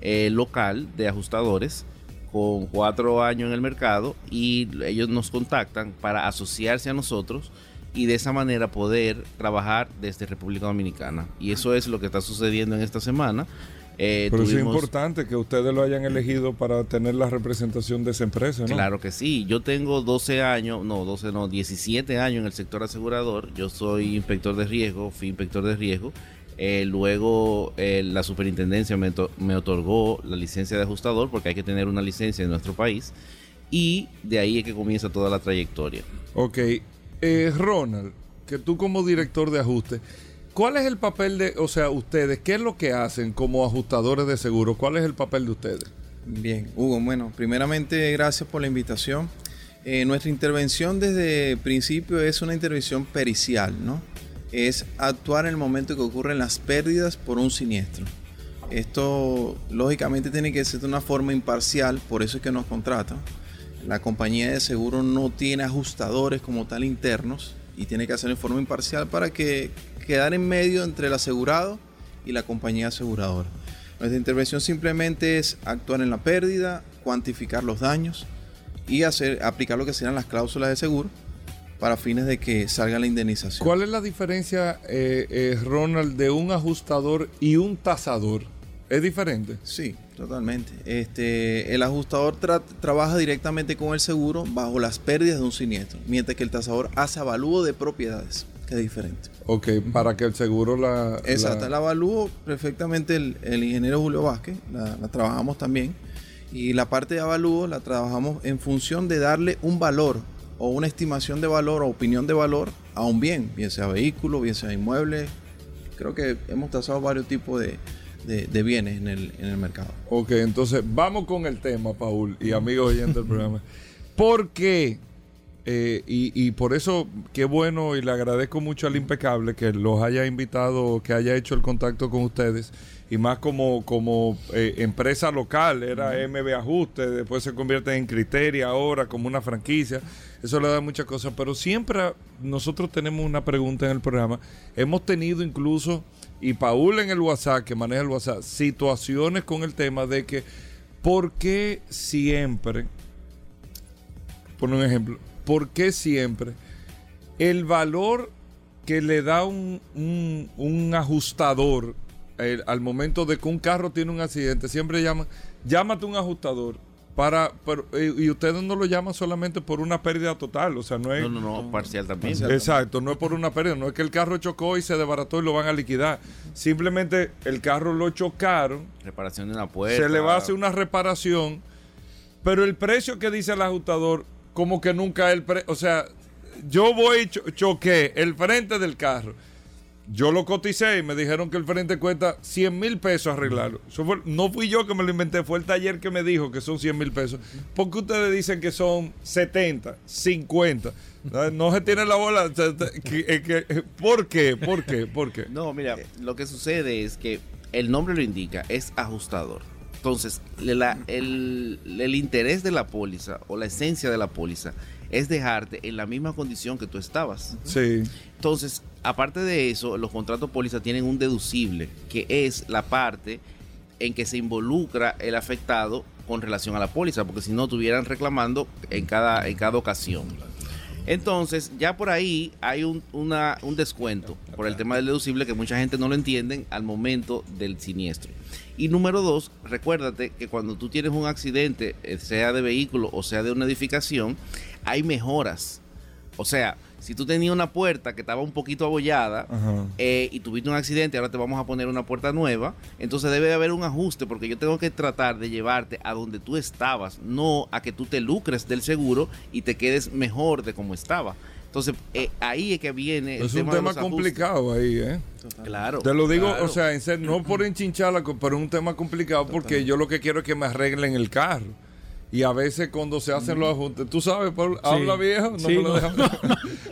eh, local de ajustadores con cuatro años en el mercado y ellos nos contactan para asociarse a nosotros y de esa manera poder trabajar desde República Dominicana. Y eso es lo que está sucediendo en esta semana. Eh, Pero es importante que ustedes lo hayan elegido para tener la representación de esa empresa, ¿no? Claro que sí. Yo tengo 12 años, no, 12 no, 17 años en el sector asegurador. Yo soy inspector de riesgo, fui inspector de riesgo. Eh, luego eh, la superintendencia me, me otorgó la licencia de ajustador porque hay que tener una licencia en nuestro país. Y de ahí es que comienza toda la trayectoria. Ok, eh, Ronald, que tú como director de ajuste, ¿cuál es el papel de, o sea, ustedes, qué es lo que hacen como ajustadores de seguros? ¿Cuál es el papel de ustedes? Bien, Hugo, bueno, primeramente gracias por la invitación. Eh, nuestra intervención desde el principio es una intervención pericial, ¿no? Es actuar en el momento que ocurren las pérdidas por un siniestro. Esto lógicamente tiene que ser de una forma imparcial, por eso es que nos contratan la compañía de seguro no tiene ajustadores como tal internos y tiene que hacerlo en forma imparcial para que quedar en medio entre el asegurado y la compañía aseguradora. Nuestra intervención simplemente es actuar en la pérdida, cuantificar los daños y hacer, aplicar lo que sean las cláusulas de seguro para fines de que salga la indemnización. ¿Cuál es la diferencia, eh, eh, Ronald, de un ajustador y un tasador? ¿Es diferente? Sí, totalmente. Este, el ajustador trabaja directamente con el seguro bajo las pérdidas de un siniestro, mientras que el tasador hace avalúo de propiedades, que es diferente. Ok, para que el seguro la... Exacto, el avalúo perfectamente el, ingeniero Julio Vázquez, la, trabajamos también, y la parte de avalúo la trabajamos en función de darle un valor o una estimación de valor o opinión de valor a un bien, bien sea vehículo, bien sea inmueble. Creo que hemos tasado varios tipos de, de, bienes en el, en el, mercado. Ok, entonces vamos con el tema, Paul, y amigos oyentes del programa. ¿Por qué? Eh, y, por eso, qué bueno, y le agradezco mucho al Impecable que los haya invitado, que haya hecho el contacto con ustedes, y más como, como eh, empresa local, era MB Ajuste, después se convierte en Criteria ahora, como una franquicia, eso le da muchas cosas, pero siempre nosotros tenemos una pregunta en el programa, hemos tenido incluso y Paul en el WhatsApp, que maneja el WhatsApp, situaciones con el tema de que, ¿por qué siempre, por un ejemplo, ¿por qué siempre el valor que le da un, un, ajustador eh, al momento de que un carro tiene un accidente, siempre llama, llámate un ajustador para, eh, y ustedes no lo llaman solamente por una pérdida total, o sea, no es... No, no, no, parcial también. Exacto, no es por una pérdida, no es que el carro chocó y se desbarató y lo van a liquidar. Simplemente el carro lo chocaron. Reparación de una puerta. Se le va a hacer una reparación, pero el precio que dice el ajustador, como que nunca el precio, o sea, yo voy, choqué el frente del carro yo lo coticé y me dijeron que el frente cuesta 100 mil pesos arreglarlo. no fui yo que me lo inventé, fue el taller que me dijo que son 100 mil pesos. ¿Por qué ustedes dicen que son 70, 50? No se tiene la bola. ¿Por qué? ¿Por qué? ¿Por qué? No, mira, lo que sucede es que el nombre lo indica, es ajustador. Entonces, el, el interés de la póliza o la esencia de la póliza es dejarte en la misma condición que tú estabas. Sí. Entonces, aparte de eso, los contratos póliza tienen un deducible, que es la parte en que se involucra el afectado con relación a la póliza, porque si no estuvieran reclamando en cada, en cada ocasión. Entonces, ya por ahí hay un, un descuento por el tema del deducible que mucha gente no lo entiende al momento del siniestro. Y número dos, recuérdate que cuando tú tienes un accidente, eh, sea de vehículo o sea de una edificación, hay mejoras O sea, si tú tenías una puerta que estaba un poquito abollada eh, y tuviste un accidente, ahora te vamos a poner una puerta nueva, entonces debe de haber un ajuste porque yo tengo que tratar de llevarte a donde tú estabas, no a que tú te lucres del seguro y te quedes mejor de como estaba. Entonces, eh, ahí es que viene. Es un tema complicado ahí, ¿eh? Claro. Te lo digo, o sea, en ser, no por enchincharla, pero es un tema complicado porque yo lo que quiero es que me arreglen el carro. Y a veces cuando se hacen los ajustes, tú sabes, habla viejo, no me lo dejan.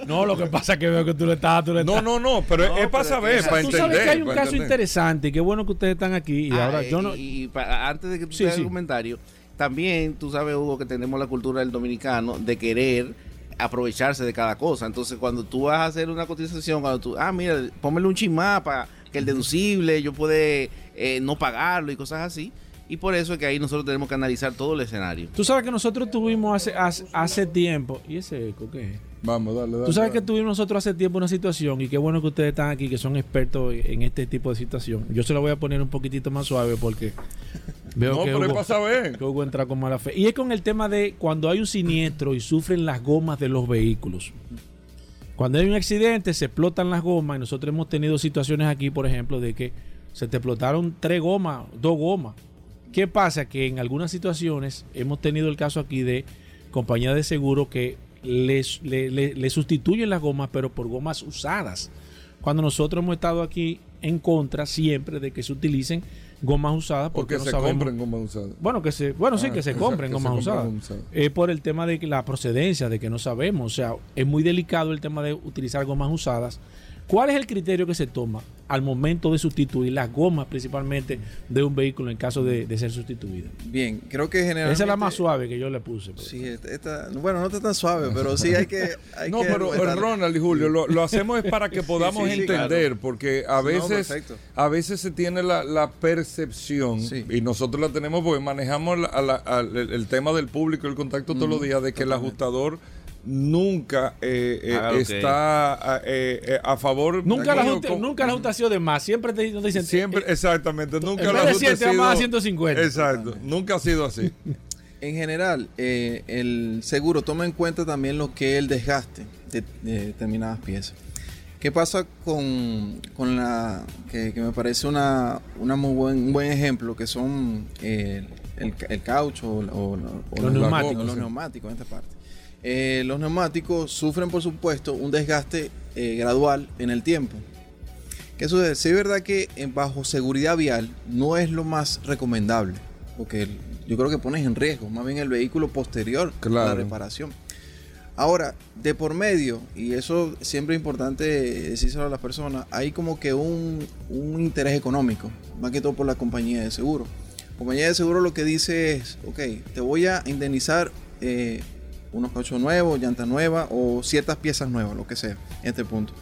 No, lo que pasa es que veo que tú le estás. Tú le no, no, no, pero es para saber, para entender. Tú sabes que hay un caso interesante y qué bueno que ustedes están aquí. Y ah, ahora yo no. Y, antes de que tú sí, el comentario, también tú sabes, Hugo, que tenemos la cultura del dominicano de querer aprovecharse de cada cosa. Entonces, cuando tú vas a hacer una cotización, cuando tú, ah, mira, póngale un chismá para que el deducible yo puede eh, no pagarlo y cosas así. Y por eso es que ahí nosotros tenemos que analizar todo el escenario. Tú sabes que nosotros tuvimos hace, hace, tiempo. ¿Y ese eco qué es? Vamos, dale, dale. Tú sabes que tuvimos nosotros hace tiempo una situación y qué bueno que ustedes están aquí, que son expertos en este tipo de situación. Yo se lo voy a poner un poquitito más suave porque [LAUGHS] veo no, que, pero pasa bien. que Hugo entra con mala fe. Y es con el tema de cuando hay un siniestro y sufren las gomas de los vehículos. Cuando hay un accidente, se explotan las gomas y nosotros hemos tenido situaciones aquí, por ejemplo, de que se te explotaron tres gomas, dos gomas ¿Qué pasa? Que en algunas situaciones hemos tenido el caso aquí de compañías de seguro que les, le, sustituyen las gomas, pero por gomas usadas. Cuando nosotros hemos estado aquí en contra siempre de que se utilicen gomas usadas porque, no se compren gomas usadas. Bueno, que se, bueno, sí, ah, que se compren gomas usadas. Es por el tema de la procedencia, de que no sabemos. O sea, es muy delicado el tema de utilizar gomas usadas ¿Cuál es el criterio que se toma al momento de sustituir las gomas principalmente de un vehículo en caso de, ser sustituido? Bien, creo que generalmente... Esa es la más suave que yo le puse. Sí, esta, bueno, no está tan suave, pero sí hay que... no, pero Ronald y Julio, lo, hacemos es para que podamos entender, porque a veces, a veces se tiene la, percepción, y nosotros la tenemos porque manejamos el, tema del público, el contacto todos los días, de que el ajustador nunca eh, eh, está eh, a favor nunca la junta, nunca la junta ha sido de más. Siempre te, dicen siempre exactamente nunca la junta ha sido más 150 exacto nunca ha sido así. [LAUGHS] En general el seguro toma en cuenta también lo que es el desgaste de, determinadas piezas. ¿Qué pasa con, con la que, me parece una, una muy buen, un buen ejemplo que son el, el, caucho o, los, neumáticos, los neumáticos en esta parte? Eh, los neumáticos sufren, por supuesto, un desgaste eh, gradual en el tiempo. ¿Qué sucede? Si es verdad que bajo seguridad vial no es lo más recomendable, porque yo creo que pones en riesgo más bien el vehículo posterior a la reparación. Ahora, de por medio, y eso siempre es importante decírselo a las personas, hay como que un, interés económico, más que todo por la compañía de seguro. La compañía de seguro lo que dice es, ok, te voy a indemnizar eh, unos cauchos nuevos, llantas nuevas o ciertas piezas nuevas, lo que sea, en este punto.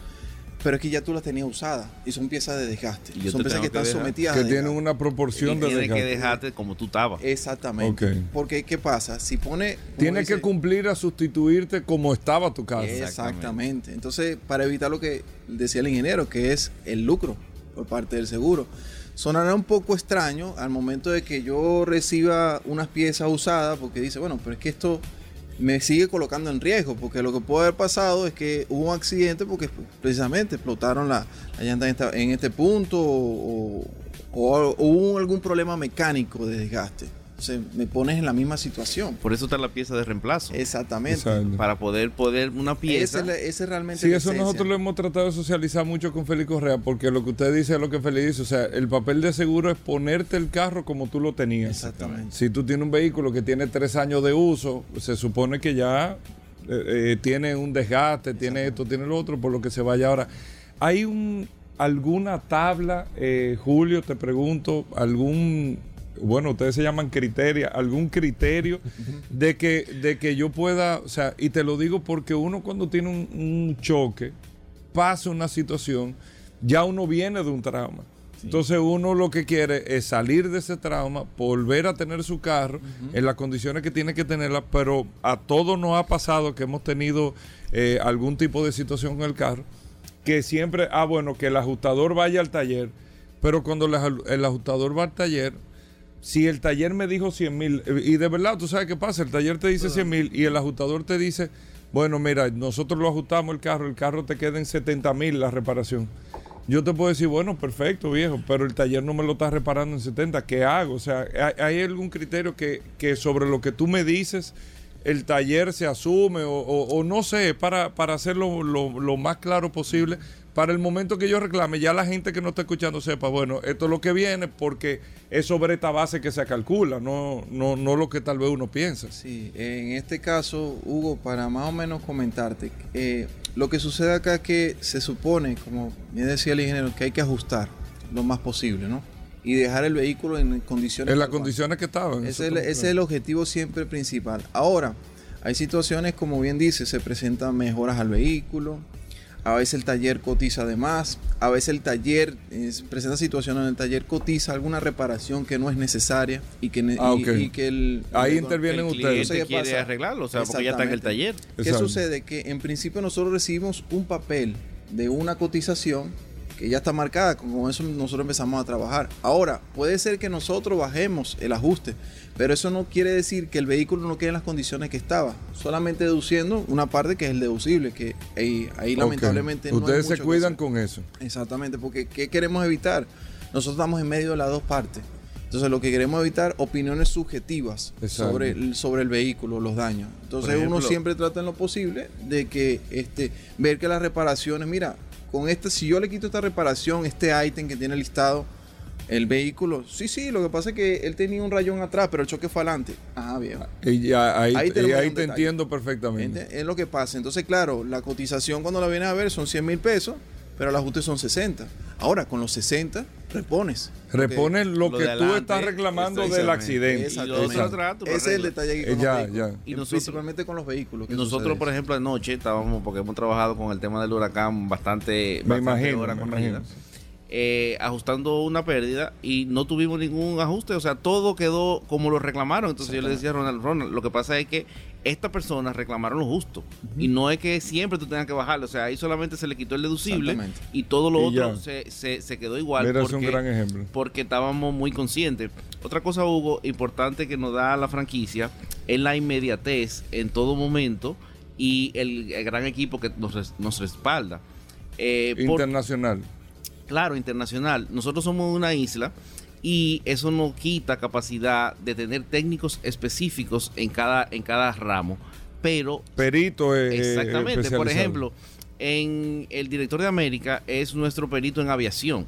Pero es que ya tú las tenías usadas y son piezas de desgaste. son piezas que, están sometidas que tienen una proporción de desgaste. que dejarte como tú estabas. Exactamente. Porque ¿qué pasa? Si pone tiene que cumplir a sustituirte como estaba tu casa. Exactamente. Entonces, para evitar lo que decía el ingeniero, que es el lucro por parte del seguro. Sonará un poco extraño al momento de que yo reciba unas piezas usadas, porque dice, bueno, pero es que esto me sigue colocando en riesgo, porque lo que puede haber pasado es que hubo un accidente porque precisamente explotaron la, llanta en, este punto o, hubo algún problema mecánico de desgaste. Se me pones en la misma situación. Por eso está la pieza de reemplazo. Exactamente. Para poder poder una pieza. Ese, realmente. Sí, eso nosotros lo hemos tratado de socializar mucho con Félix Correa, porque lo que usted dice es lo que Félix dice. O sea, el papel de seguro es ponerte el carro como tú lo tenías. Exactamente. Si tú tienes un vehículo que tiene tres años de uso, se supone que ya eh, eh, tiene un desgaste, tiene esto, tiene lo otro, por lo que se vaya ahora. Hay un alguna tabla, eh, Julio, te pregunto, algún bueno, ustedes se llaman criteria, algún criterio de que, de que yo pueda, o sea, y te lo digo porque uno cuando tiene un, choque, pasa una situación, ya uno viene de un trauma. Entonces uno lo que quiere es salir de ese trauma, volver a tener su carro en las condiciones que tiene que tenerla, pero a todos nos ha pasado que hemos tenido eh, algún tipo de situación con el carro, que siempre, ah, bueno, que el ajustador vaya al taller, pero cuando el ajustador va al taller, si el taller me dijo 100 mil, y de verdad, tú sabes qué pasa, el taller te dice 100 mil y el ajustador te dice Bueno, mira, nosotros lo ajustamos el carro, el carro te queda en 70 mil la reparación. Yo te puedo decir, bueno, perfecto, viejo, pero el taller no me lo está reparando en 70, ¿qué hago? O sea, ¿hay, algún criterio que, que sobre lo que tú me dices el taller se asume o, no sé, para, para hacerlo lo, más claro posible, para el momento que yo reclame, ya la gente que no está escuchando sepa, bueno, esto es lo que viene porque es sobre esta base que se calcula, no, no, no lo que tal vez uno piensa. Sí, en este caso, Hugo, para más o menos comentarte, eh, lo que sucede acá es que se supone, como bien decía el ingeniero, que hay que ajustar lo más posible, ¿no? y dejar el vehículo en condiciones. En las condiciones que estaban. Ese, es el, objetivo siempre principal. Ahora, hay situaciones, como bien dice, se presentan mejoras al vehículo. A veces el taller cotiza de más. A veces el taller presenta situaciones en el taller cotiza alguna reparación que no es necesaria y que, ah, que el. Ahí intervienen ustedes. quiere arreglarlo, o sea, porque ya está en el taller. ¿Qué sucede? Que en principio nosotros recibimos un papel de una cotización que ya está marcada, con eso nosotros empezamos a trabajar. Ahora, puede ser que nosotros bajemos el ajuste, pero eso no quiere decir que el vehículo no quede en las condiciones que estaba, solamente deduciendo una parte que es el deducible, que ahí, lamentablemente no Ustedes se cuidan con eso. Exactamente, porque ¿qué queremos evitar? Nosotros estamos en medio de las dos partes. Entonces lo que queremos evitar opiniones subjetivas sobre el, sobre el vehículo, los daños. Entonces uno siempre trata en lo posible de que este ver que las reparaciones, mira, con este, si yo le quito esta reparación, este ítem que tiene listado, el vehículo, sí, sí, lo que pasa es que él tenía un rayón atrás, pero el choque fue adelante. Ah, bien. Y ahí, te entiendo perfectamente. Es lo que pasa. Entonces, claro, la cotización cuando la vienes a ver son 100 mil pesos, pero el ajuste son 60. Ahora, con los 60, repones. Repones lo, que tú estás reclamando del accidente. Ese es el detalle con ya, ya. Y principalmente con los vehículos. Nosotros, por ejemplo, anoche estábamos, porque hemos trabajado con el tema del huracán bastante, me imagino, me imagino. Eh, ajustando una pérdida y no tuvimos ningún ajuste, o sea, todo quedó como lo reclamaron. Entonces yo le decía a Ronald, Ronald, lo que pasa es que estas personas reclamaron lo justo y no es que siempre tú tengas que bajarlo, o sea, ahí solamente se le quitó el deducible y todo lo otro se, se, quedó igual. porque, un gran ejemplo. Porque estábamos muy conscientes. Otra cosa, Hugo, importante que nos da la franquicia es la inmediatez en todo momento y el, gran equipo que nos, nos respalda. Eh, Internacional claro, internacional. Nosotros somos una isla y eso no quita capacidad de tener técnicos específicos en cada, en cada ramo. Pero. Perito es. Exactamente. Por ejemplo, en el director de América es nuestro perito en aviación.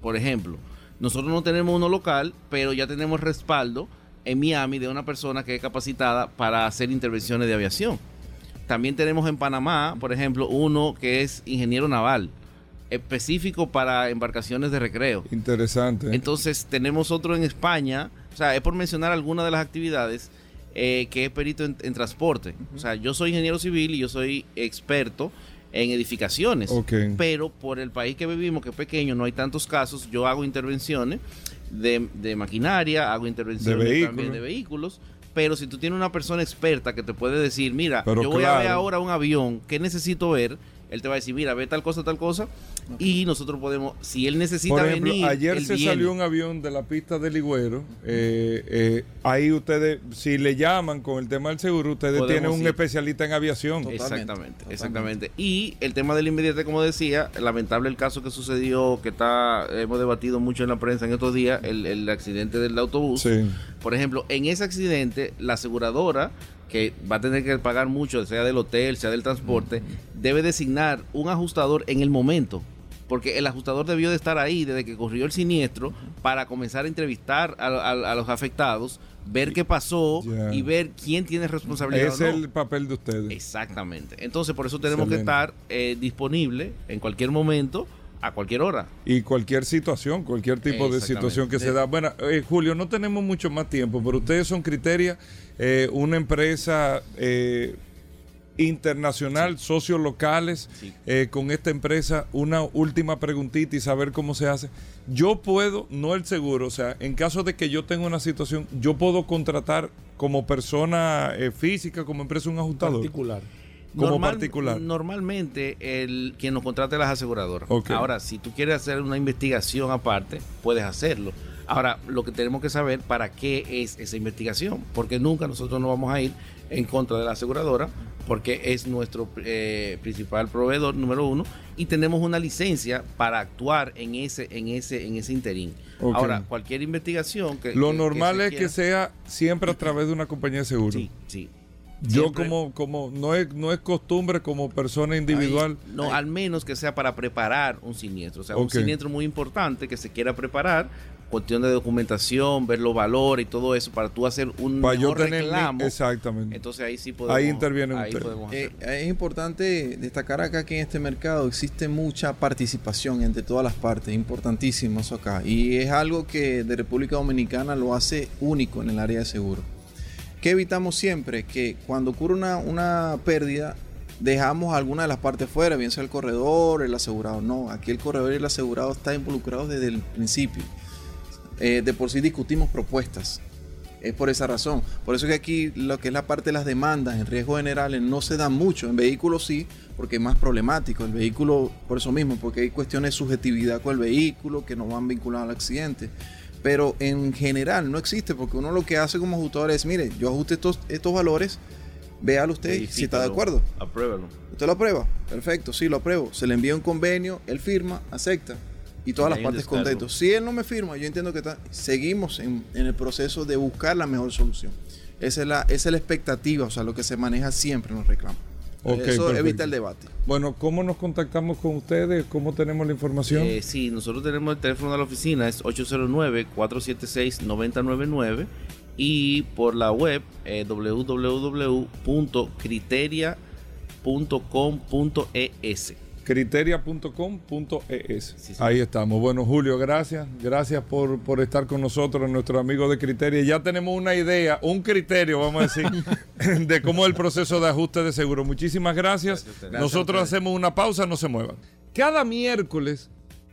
Por ejemplo, nosotros no tenemos uno local, pero ya tenemos respaldo en Miami de una persona que es capacitada para hacer intervenciones de aviación. También tenemos en Panamá, por ejemplo, uno que es ingeniero naval específico para embarcaciones de recreo. Interesante. Entonces tenemos otro en España, o sea, es por mencionar algunas de las actividades eh, que es perito en, transporte. O sea, yo soy ingeniero civil y yo soy experto en edificaciones. Pero por el país que vivimos, que es pequeño, no hay tantos casos, yo hago intervenciones de, maquinaria, hago intervenciones también de vehículos. Pero si tú tienes una persona experta que te puede decir, mira, yo voy a ver ahora un avión, ¿qué necesito ver? Él te va a decir, mira, ve tal cosa, tal cosa. Y nosotros podemos, si él necesita Por ejemplo, Ayer se salió un avión de la pista de Ligüero. Eh, eh, ahí ustedes, si le llaman con el tema del seguro, ustedes tienen un especialista en aviación. exactamente, exactamente. Y el tema del inmediato, como decía, lamentable el caso que sucedió, que está hemos debatido mucho en la prensa en estos días, el, el accidente del autobús. Por ejemplo, en ese accidente, la aseguradora que va a tener que pagar mucho, sea del hotel, sea del transporte, debe designar un ajustador en el momento. Porque el ajustador debió de estar ahí desde que ocurrió el siniestro para comenzar a entrevistar a, los afectados, ver qué pasó y ver quién tiene responsabilidad. Es el papel de ustedes. Exactamente. Entonces, por eso tenemos que estar eh, disponible en cualquier momento a cualquier hora. Y cualquier situación, cualquier tipo de situación que se da. Bueno, eh, Julio, no tenemos mucho más tiempo, pero ustedes son Criteria eh, una empresa eh, internacional, socios locales, eh, con esta empresa. Una última preguntita y saber cómo se hace. Yo puedo, no el seguro, o sea, en caso de que yo tenga una situación, yo puedo contratar como persona física, como empresa, un ajustador. Particular como particular. Normalmente el quien nos contrate las aseguradoras. Ahora, si tú quieres hacer una investigación aparte, puedes hacerlo. Ahora, lo que tenemos que saber para qué es esa investigación, porque nunca nosotros no vamos a ir en contra de la aseguradora, porque es nuestro eh, principal proveedor número uno y tenemos una licencia para actuar en ese en ese en ese interín. Ahora, cualquier investigación que lo normal es que sea siempre a través de una compañía de seguro. Sí, sí. Yo como, como no es, no es costumbre como persona individual. no, al menos que sea para preparar un siniestro. O sea, un siniestro muy importante que se quiera preparar, cuestión de documentación, ver los valores y todo eso, para tú hacer un mejor reclamo. Exactamente. Entonces ahí sí podemos. Ahí interviene ahí eh, es importante destacar acá que en este mercado existe mucha participación entre todas las partes, importantísimo eso acá. Y es algo que de República Dominicana lo hace único en el área de seguro. ¿Qué evitamos siempre? Que cuando ocurre una, una pérdida, dejamos alguna de las partes fuera, bien sea el corredor, el asegurado. No, aquí el corredor y el asegurado están involucrados desde el principio. Eh, de por sí discutimos propuestas. Es por esa razón. Por eso que aquí lo que es la parte de las demandas en riesgos generales no se da mucho. En vehículos sí, porque es más problemático. El vehículo, por eso mismo, porque hay cuestiones de subjetividad con el vehículo que no van vinculados al accidente pero en general no existe porque uno lo que hace como ajustador es, mire, yo ajuste estos, estos valores, véalo usted si está de acuerdo. Apruébalo. ¿Usted lo aprueba? Perfecto, sí, lo apruebo. Se le envía un convenio, él firma, acepta y todas las partes contentos. Si él no me firma, yo entiendo que está, seguimos en, el proceso de buscar la mejor solución. Esa es, la, esa es la expectativa, o sea, lo que se maneja siempre en los reclamos. Eso evita el debate. Bueno, ¿cómo nos contactamos con ustedes? ¿Cómo tenemos la información? Eh, sí, nosotros tenemos el teléfono de la oficina, es 809-476-9099 y por la web eh, www.criteria.com.es. Criteria.com.es. Ahí estamos. Bueno, Julio, gracias. Gracias por, por estar con nosotros, nuestro amigo de Criteria. Ya tenemos una idea, un criterio, vamos a decir, [LAUGHS] de cómo es el proceso de ajuste de seguro. Muchísimas gracias. nosotros hacemos una pausa, no se muevan. Cada miércoles,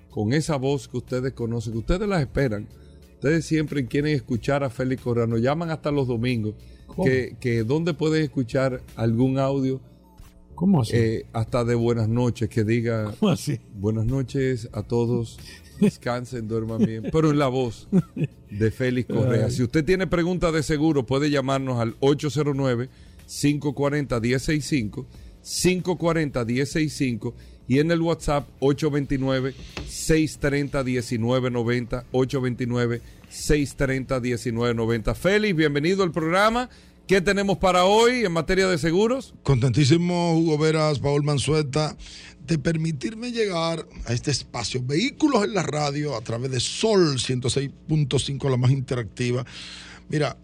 con esa voz que ustedes conocen, que ustedes las esperan, ustedes siempre quieren escuchar a Félix Corrano, llaman hasta los domingos, que, que donde pueden escuchar algún audio ¿Cómo así? Eh, hasta de buenas noches, que diga ¿Cómo así? buenas noches a todos, descansen, duerman bien, pero en la voz de Félix [LAUGHS] Correa. Si usted tiene preguntas de seguro, puede llamarnos al 809-540-1065, 540-1065 y en el WhatsApp 829-630-1990, 829-630-1990. Félix, bienvenido al programa. ¿Qué tenemos para hoy en materia de seguros? Contentísimo, Hugo Veras, Paul Mansueta, de permitirme llegar a este espacio. Vehículos en la radio a través de Sol 106.5, la más interactiva. Mira,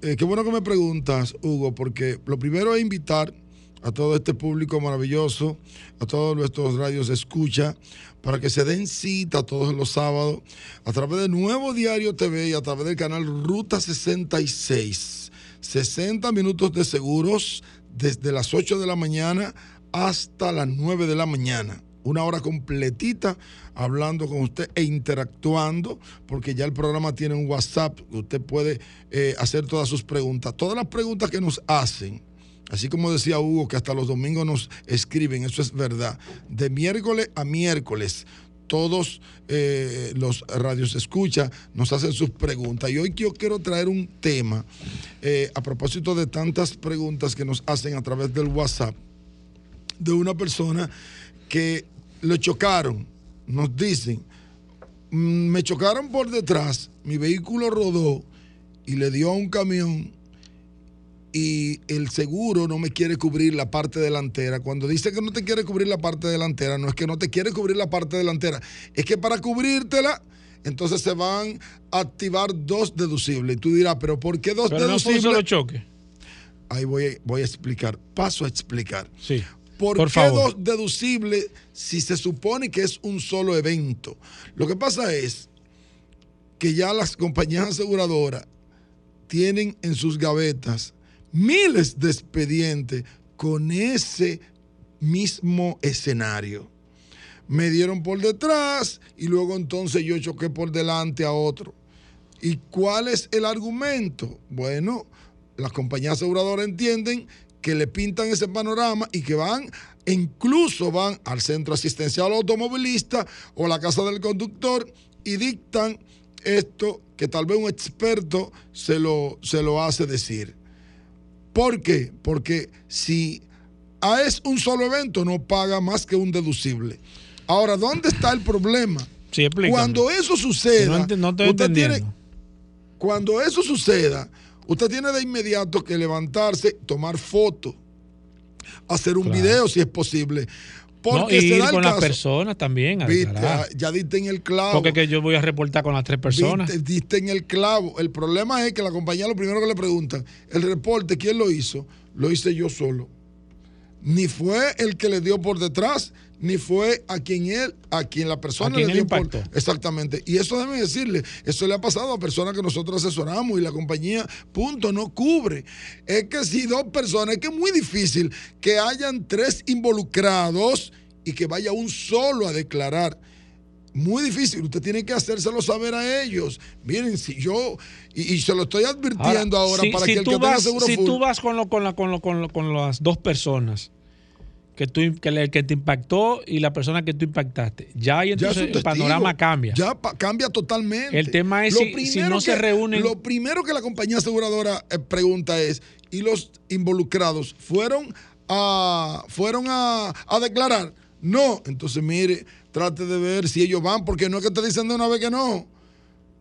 eh, qué bueno que me preguntas, Hugo, porque lo primero es invitar a todo este público maravilloso, a todos nuestros radios escucha, para que se den cita todos los sábados a través de Nuevo Diario TV y a través del canal Ruta 66 60 minutos de seguros desde las 8 de la mañana hasta las 9 de la mañana. Una hora completita hablando con usted e interactuando, porque ya el programa tiene un WhatsApp usted puede eh, hacer todas sus preguntas. Todas las preguntas que nos hacen, así como decía Hugo, que hasta los domingos nos escriben, eso es verdad. De miércoles a miércoles todos eh, los radios escucha, nos hacen sus preguntas. Y hoy yo quiero traer un tema eh, a propósito de tantas preguntas que nos hacen a través del WhatsApp de una persona que lo chocaron. Nos dicen, mm, me chocaron por detrás, mi vehículo rodó y le dio a un camión y el seguro no me quiere cubrir la parte delantera. Cuando dice que no te quiere cubrir la parte delantera, no es que no te quiere cubrir la parte delantera, es que para cubrírtela, entonces se van a activar dos deducibles. Y tú dirás, pero ¿por qué dos pero deducibles? No choque. Ahí voy, voy a explicar, paso a explicar. Sí. ¿Por, qué dos deducibles si se supone que es un solo evento? Lo que pasa es que ya las compañías aseguradoras tienen en sus gavetas miles de expedientes con ese mismo escenario. Me dieron por detrás y luego entonces yo choqué por delante a otro. ¿Y cuál es el argumento? Bueno, las compañías aseguradoras entienden que le pintan ese panorama y que van, e incluso van al centro asistencial automovilista o la casa del conductor y dictan esto que tal vez un experto se lo, se lo hace decir. ¿Por qué? Porque si es un solo evento, no paga más que un deducible. Ahora, ¿dónde está el problema? Sí, Cuando eso suceda, no, usted tiene, cuando eso suceda, usted tiene de inmediato que levantarse, tomar fotos, hacer un video si es posible. Porque y ir con las personas también. ya diste en el clavo. Porque que yo voy a reportar con las tres personas. Diste, diste, en el clavo. El problema es que la compañía lo primero que le preguntan, el reporte, ¿quién lo hizo? Lo hice yo solo. Ni fue el que le dio por detrás, ni fue a quien él, a quien la persona le dio por, exactamente. Y eso debe decirle, eso le ha pasado a personas que nosotros asesoramos y la compañía, punto, no cubre. Es que si dos personas, es que es muy difícil que hayan tres involucrados y que vaya un solo a declarar. Muy difícil, usted tiene que hacérselo saber a ellos. Miren, si yo, y, se lo estoy advirtiendo ahora, para que el que tenga seguro Si tú vas con, lo, con, la, con, con, con las dos personas que, tú, que, que, te impactó y la persona que tú impactaste. Ya ahí entonces el panorama cambia. Ya cambia totalmente. El tema es si, no se reúnen. Lo primero que la compañía aseguradora eh, pregunta es: ¿y los involucrados fueron a, fueron a, a declarar? No. Entonces, mire, trate de ver si ellos van, porque no es que te dicen de una vez que no.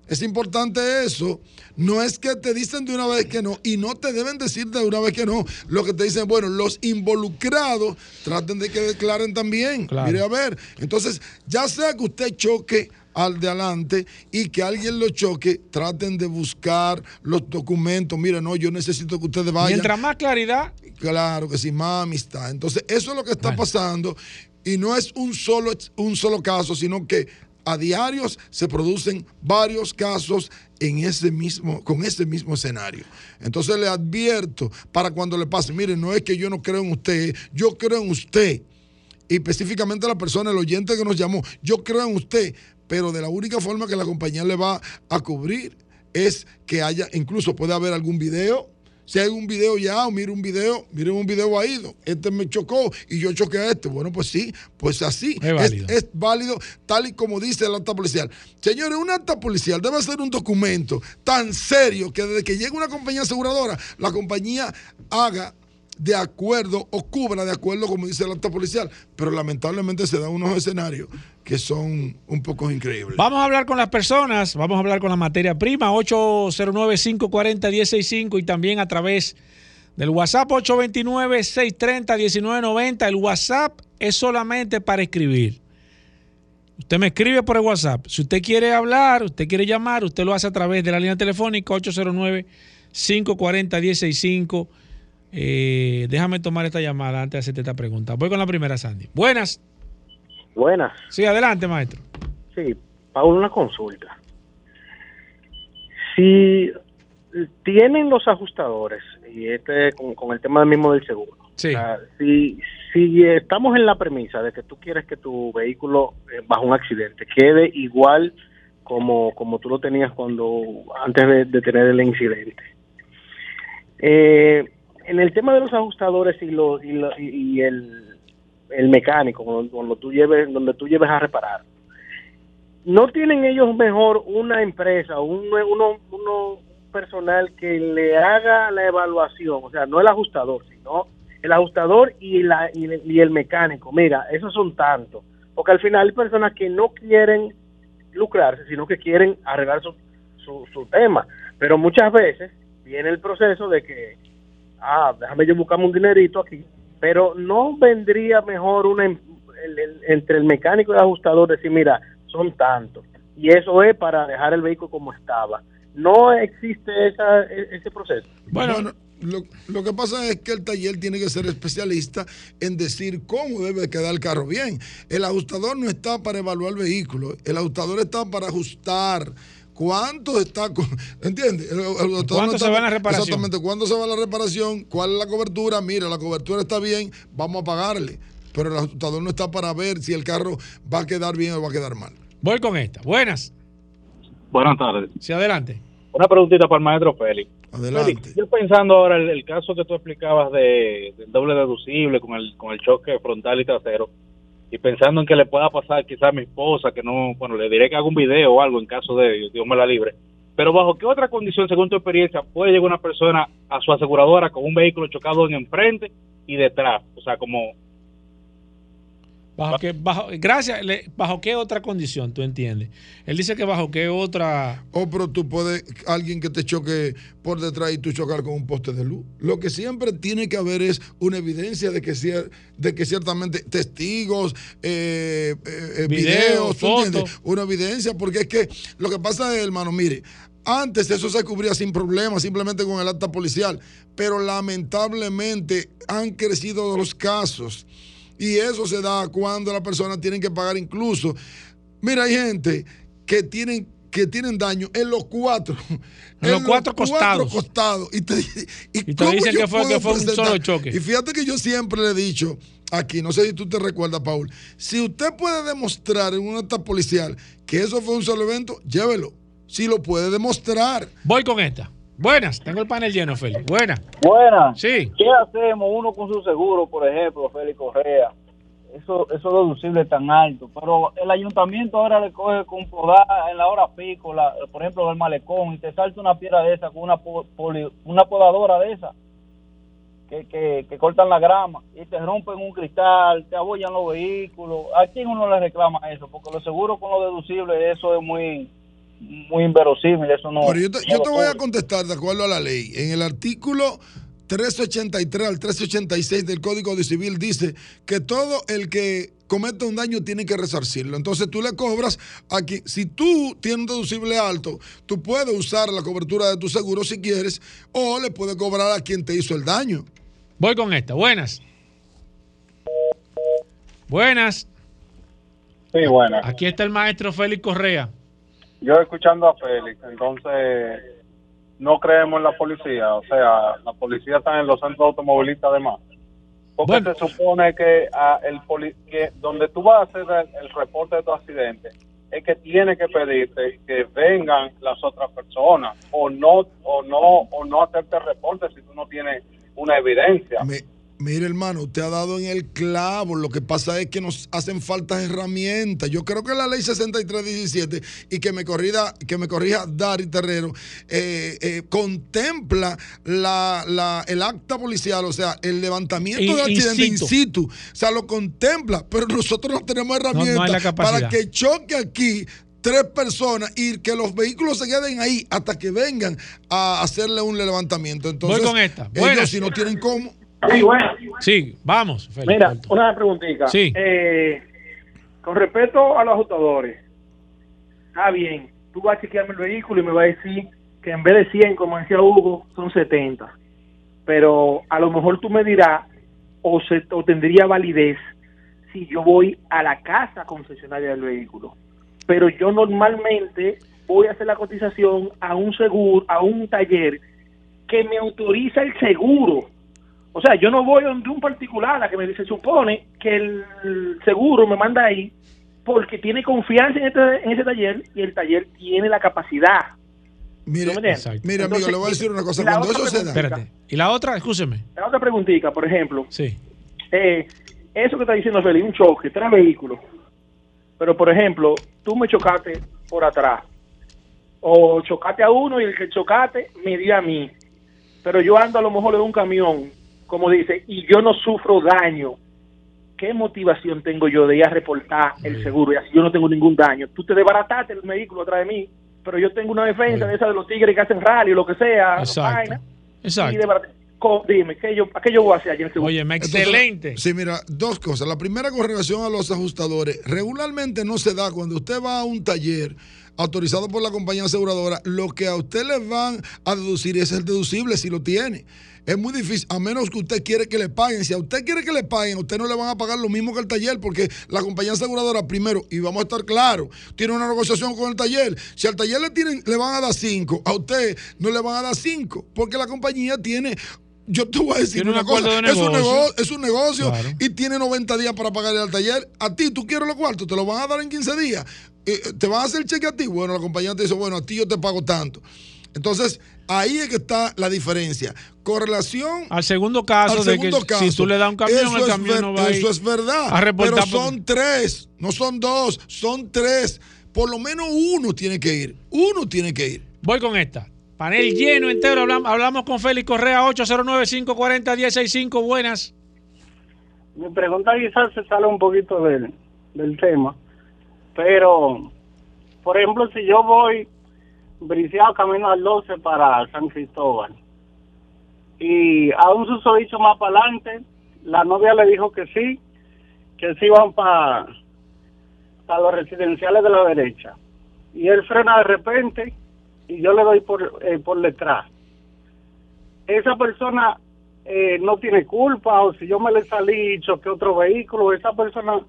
Es importante eso. No es que te dicen de una vez que no y no te deben decir de una vez que no. Lo que te dicen, bueno, los involucrados traten de que declaren también. Mire, a ver. Entonces, ya sea que usted choque al de adelante y que alguien lo choque, traten de buscar los documentos. Mire, no, yo necesito que ustedes vayan. Mientras más claridad. Claro que sí, más amistad. Entonces, eso es lo que está pasando y no es un solo, un solo caso, sino que a diarios se producen varios casos en ese mismo, con ese mismo escenario. Entonces le advierto para cuando le pase, mire, no es que yo no creo en usted, yo creo en usted. Y específicamente la persona, el oyente que nos llamó, yo creo en usted, pero de la única forma que la compañía le va a cubrir es que haya, incluso puede haber algún video si hay un video ya o mire un video, mire un video ahí, este me chocó y yo choqué a este. Bueno, pues sí, pues así. Es válido. tal y como dice el acta policial. Señores, un acta policial debe ser un documento tan serio que desde que llegue una compañía aseguradora, la compañía haga de acuerdo o cubra de acuerdo, como dice el acta policial. Pero lamentablemente se dan unos escenarios que son un poco increíbles. Vamos a hablar con las personas, vamos a hablar con la materia prima, 809-540-165 y también a través del WhatsApp 829-630-1990. El WhatsApp es solamente para escribir. Usted me escribe por el WhatsApp. Si usted quiere hablar, usted quiere llamar, usted lo hace a través de la línea telefónica 809-540-165 eh, déjame tomar esta llamada antes de hacerte esta pregunta. Voy con la primera, Sandy. Buenas. Buenas. Sí, adelante, maestro. Sí, Paul, una consulta. Si tienen los ajustadores, y este con, el tema mismo del seguro, sí. si, si estamos en la premisa de que tú quieres que tu vehículo eh, bajo un accidente quede igual como, como tú lo tenías cuando antes de, de tener el incidente, eh, en el tema de los ajustadores y, lo, y, el, el, mecánico, cuando, tú lleves, donde tú lleves a reparar, ¿no tienen ellos mejor una empresa, un, uno, uno personal que le haga la evaluación? O sea, no el ajustador, sino el ajustador y, la, y, el mecánico. Mira, esos son tantos. Porque al final hay personas que no quieren lucrarse, sino que quieren arreglar su, su, su tema. Pero muchas veces viene el proceso de que ah, déjame yo buscarme un dinerito aquí, pero no vendría mejor una entre el mecánico y el ajustador decir, mira, son tantos. Y eso es para dejar el vehículo como estaba. No existe e, ese proceso. Bueno, lo, lo, que pasa es que el taller tiene que ser especialista en decir cómo debe quedar el carro bien. El ajustador no está para evaluar el vehículo, el ajustador está para ajustar ¿Cuánto está? ¿Entiendes? ¿Cuánto se va la reparación? Exactamente, ¿cuánto se va la reparación? ¿Cuál es la cobertura? Mira, la cobertura está bien, vamos a pagarle. Pero el ajustador no está para ver si el carro va a quedar bien o va a quedar mal. Voy con esta. Buenas. Buenas tardes. Sí, adelante. Una preguntita para el maestro Félix. Adelante. yo pensando ahora el, el, caso que tú explicabas de, del doble deducible con el, con el choque frontal y trasero. Y pensando en que le pueda pasar quizás a mi esposa, que no, bueno, le diré que haga un video o algo en caso de Dios me la libre. Pero bajo qué otra condición, según tu experiencia, puede llegar una persona a su aseguradora con un vehículo chocado en enfrente y detrás, o sea, como ¿Bajo qué, bajo, gracias, le- ¿bajo qué otra condición tú entiendes? Él dice que bajo qué otra... O pero tú puedes, alguien que te choque por detrás y tú chocar con un poste de luz. Lo que siempre tiene que haber es una evidencia de que, cier- de que ciertamente testigos, eh, eh, eh, Video, videos, ¿tú foto. entiendes? Una evidencia, porque es que lo que pasa es, hermano, mire, antes eso se cubría sin problema, simplemente con el acta policial, pero lamentablemente han crecido los casos. Y eso se da cuando las personas tienen que pagar incluso. Mira, hay gente que tienen que tienen daño en los cuatro. [LAUGHS] En los cuatro costados. costados. Y te, y Y te dicen que fue- que fue un solo choque. Y fíjate que yo siempre le he dicho aquí, no sé si tú te recuerdas, Paul, si usted puede demostrar en un acta policial que eso fue un solo evento, llévelo. Si lo puede demostrar. Voy con esta. Buenas, tengo el panel lleno, Félix. Buenas. Buenas. Sí. ¿Qué hacemos uno con su seguro, por ejemplo, Félix Correa? Eso, eso deducible tan alto. Pero el ayuntamiento ahora le coge con podada en la hora pico, la, por ejemplo, el malecón, y te salta una piedra de esa con una, poli- una podadora de esa que, que, que cortan la grama y te rompen un cristal, te abollan los vehículos. ¿A quién uno le reclama eso? Porque lo seguro con lo deducible, eso es muy muy inverosímil, eso no... Pero yo te, no yo lo te voy a contestar de acuerdo a la ley. En el artículo 383 al 386 del Código de Civil dice que todo el que cometa un daño tiene que resarcirlo. Entonces tú le cobras aquí. Si tú tienes un deducible alto, tú puedes usar la cobertura de tu seguro si quieres o le puedes cobrar a quien te hizo el daño. Voy con esta. Buenas. Buenas. Sí, buenas. Aquí está el maestro Félix Correa. Yo escuchando a Félix, entonces no creemos en la policía, o sea, la policía está en los centros automovilistas además. Porque se supone que, ah, el poli- que donde tú vas a hacer el, el reporte de tu accidente es que tiene que pedirte que vengan las otras personas o no o no o no hacerte el reporte si tú no tienes una evidencia. Mire, hermano, usted ha dado en el clavo. Lo que pasa es que nos hacen falta herramientas. Yo creo que la ley 6317 y que me corrija, que me corrija Dari Terrero, eh, eh, contempla la, la- el acta policial, o sea, el levantamiento de accidente in situ. O sea, lo contempla, pero nosotros no tenemos herramientas para que choque aquí tres personas y que los vehículos se queden ahí hasta que vengan a hacerle un levantamiento. Entonces, Voy con esta. ellos Buenas. si no tienen cómo. Sí, bueno. Sí, vamos. Mira, una preguntita. Sí. Eh, con respecto a los ajustadores, está bien, tú vas a chequearme el vehículo y me vas a decir que en vez de 100, como decía Hugo, son 70. Pero a lo mejor tú me dirás, o, se, o tendría validez si yo voy a la casa concesionaria del vehículo. Pero yo normalmente voy a hacer la cotización a un seguro, a un taller que me autoriza el seguro. O sea, yo no voy donde un particular a que me se supone que el seguro me manda ahí porque tiene confianza en, este, en ese taller y el taller tiene la capacidad. Mire, ¿Tú me entiendes? mire, amigo, le voy a decir una cosa. Cuando eso se da. Espérate. ¿Y la otra? Escúcheme. La otra preguntita, por ejemplo. Sí. Eh, eso que está diciendo Feli, un choque, tres vehículos. Pero, por ejemplo, tú me chocaste por atrás. O chocaste a uno y el que chocaste me dio a mí. Pero yo ando a lo mejor en un camión, como dice, y yo no sufro daño. ¿Qué motivación tengo yo de ir a reportar el seguro y así yo no tengo ningún daño? Tú te desbarataste el vehículo atrás de mí, pero yo tengo una defensa de esa de los tigres que hacen rally o lo que sea. Exacto. vaina, Exacto. y Dime, ¿qué yo, ¿a qué yo voy a hacer allí en el seguro? Entonces, sí, mira, dos cosas. La primera con relación a los ajustadores. Regularmente no se da cuando usted va a un taller autorizado por la compañía aseguradora, lo que a usted le van a deducir es el deducible si lo tiene. Es muy difícil, a menos que usted quiere que le paguen. Si a usted quiere que le paguen, a usted no le van a pagar lo mismo que el taller, porque la compañía aseguradora, primero, y vamos a estar claros, tiene una negociación con el taller. Si al taller le, tienen, le van a dar cinco, a usted no le van a dar cinco, porque la compañía tiene yo te voy a decir una cosa, de es un, negocio. negocio, es un negocio Claro. y tiene 90 días para pagarle al taller. A ti, tú quieres los cuartos, te los van a dar en 15 días. Eh, ¿Te van a hacer cheque a ti? Bueno, la compañía te dice, bueno, a ti yo te pago tanto. Entonces, Ahí es que está la diferencia. Con relación Al segundo caso, al de segundo que caso, si tú le das un camión, eso el es camión ver- no va a ir Eso es verdad. a reportar pero son tres, no son dos, son tres. Por lo menos uno tiene que ir. Uno tiene que ir. Voy con esta. Panel lleno entero. Hablamos, hablamos con Félix Correa, 809-540-1065. Buenas. Mi pregunta quizás se sale un poquito del, del tema, pero, por ejemplo, si yo voy briseado camino al 12 para San Cristóbal y a un susodicho más para adelante, la novia le dijo que sí, que sí van para los residenciales de la derecha. Y él frena de repente y yo le doy por, eh, por detrás. Esa persona eh, no tiene culpa o si yo me le salí y choqué otro vehículo, esa persona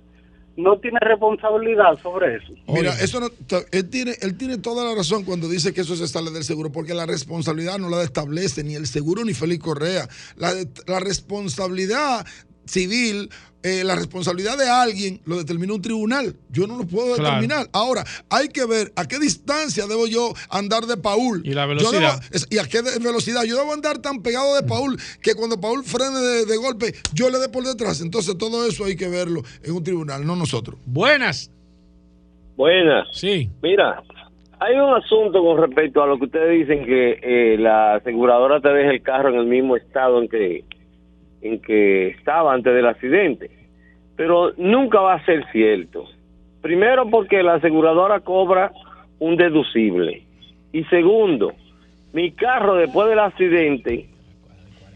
no tiene responsabilidad sobre eso. Mira, eso no, él, tiene, él tiene toda la razón cuando dice que eso se sale del seguro, porque la responsabilidad no la establece ni el seguro ni Félix Correa. La, de- la responsabilidad civil, eh, la responsabilidad de alguien lo determina un tribunal. Yo no lo puedo Claro. determinar. Ahora, hay que ver a qué distancia debo yo andar de Paul. Y la Yo velocidad. debo- y a qué velocidad. Yo debo andar tan pegado de Paul que cuando Paul frene de, de golpe, yo le dé por detrás. Entonces, todo eso hay que verlo en un tribunal, no nosotros. Buenas. Buenas. Sí. Mira, hay un asunto con respecto a lo que ustedes dicen que eh, la aseguradora te deja el carro en el mismo estado en que en que estaba antes del accidente. Pero nunca va a ser cierto. Primero porque la aseguradora cobra un deducible. Y segundo, mi carro después del accidente,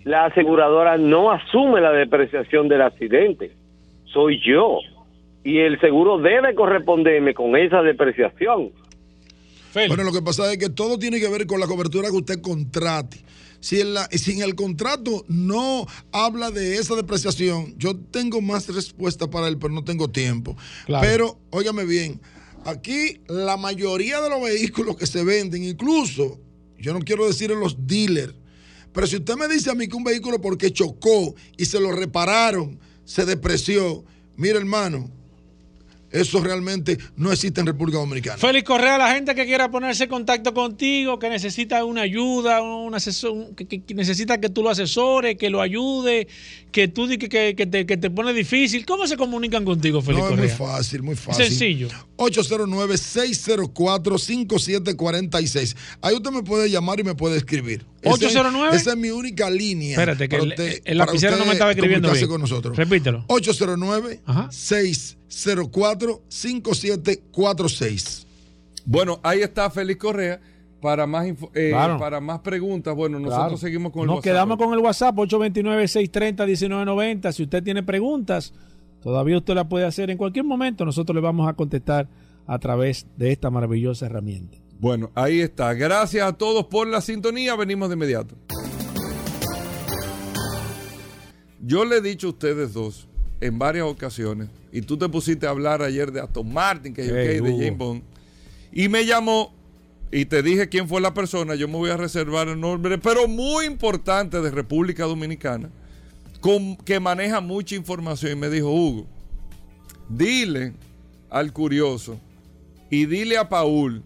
la aseguradora no asume la depreciación del accidente. Soy yo. Y el seguro debe corresponderme con esa depreciación. Bueno, lo que pasa es que todo tiene que ver con la cobertura que usted contrate. Si en, la, si en el contrato no habla de esa depreciación, yo tengo más respuesta para él, pero no tengo tiempo. Claro. Pero, óigame bien, aquí la mayoría de los vehículos que se venden, incluso, yo no quiero decir en los dealers, pero si usted me dice a mí que un vehículo porque chocó y se lo repararon, se depreció, mire hermano, eso realmente no existe en República Dominicana. Félix Correa, la gente que quiera ponerse en contacto contigo, que necesita una ayuda, un asesor, que, necesita que tú lo asesores, que lo ayude, que tú que, que- que te, te pone difícil. ¿Cómo se comunican contigo, Félix No, es muy Correa? fácil, muy fácil. Sencillo. 809-604-5746. Ahí usted me puede llamar y me puede escribir. Ese- 809. Esa es mi única línea. Espérate, que el, usted- el para lapicero no me estaba escribiendo bien. con nosotros. Repítelo. 809-604-5746. Bueno, ahí está Félix Correa. Para más, info- eh, Claro. para más preguntas, bueno, nosotros Claro. seguimos con el Nos WhatsApp. quedamos con el WhatsApp 829-630-1990. Si usted tiene preguntas, todavía usted la puede hacer en cualquier momento. Nosotros le vamos a contestar a través de esta maravillosa herramienta. Bueno, ahí está. Gracias a todos por la sintonía. Venimos de inmediato. Yo le he dicho a ustedes dos en varias ocasiones, y tú te pusiste a hablar ayer de Aston Martin, que Hey, de. James Bond, y me llamó y te dije quién fue la persona. Yo me voy a reservar el nombre, pero muy importante de República Dominicana, con- que maneja mucha información. Y me dijo, Hugo, dile al curioso y dile a Paul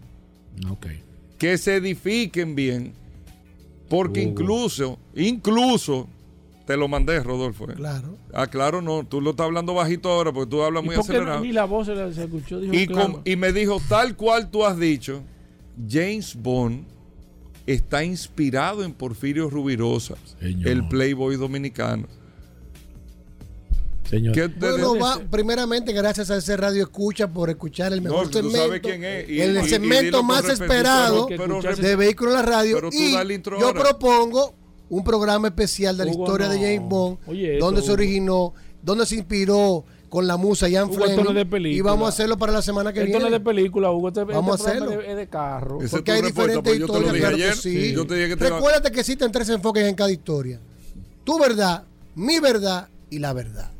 que se edifiquen bien, porque Hugo. incluso, incluso, te lo mandé, Rodolfo. ¿eh? Claro. Ah, claro, no, tú lo estás hablando bajito ahora, porque tú hablas ¿Y muy no- acelerado. ni la voz se, la- se escuchó? Dijo, Y, claro. com- y me dijo, tal cual tú has dicho, James Bond está inspirado en Porfirio Rubirosa, el Playboy dominicano. Señor. ¿Qué te- Bueno, va, primeramente, gracias a ese radio escucha por escuchar el No, mejor tú segmento. sabes quién es, y- el y- segmento más esperado pero- pero- de Vehículos en la Radio. pero tú y dale intro yo ahora. propongo un programa especial de la Hugo, historia de. James Bond, Oye, donde se Hugo. originó, donde se inspiró con la musa Jan Hugo, no es de y vamos a hacerlo para la semana que Esto no viene. es de película, Hugo. Este, Vamos este a hacerlo. Es de, es de carro. Esa es Porque hay diferentes porque yo te lo historias, dije claro que ayer. sí. Yo te dije que te iba- Recuérdate que existen tres enfoques en cada historia. Tu verdad, mi verdad y la verdad.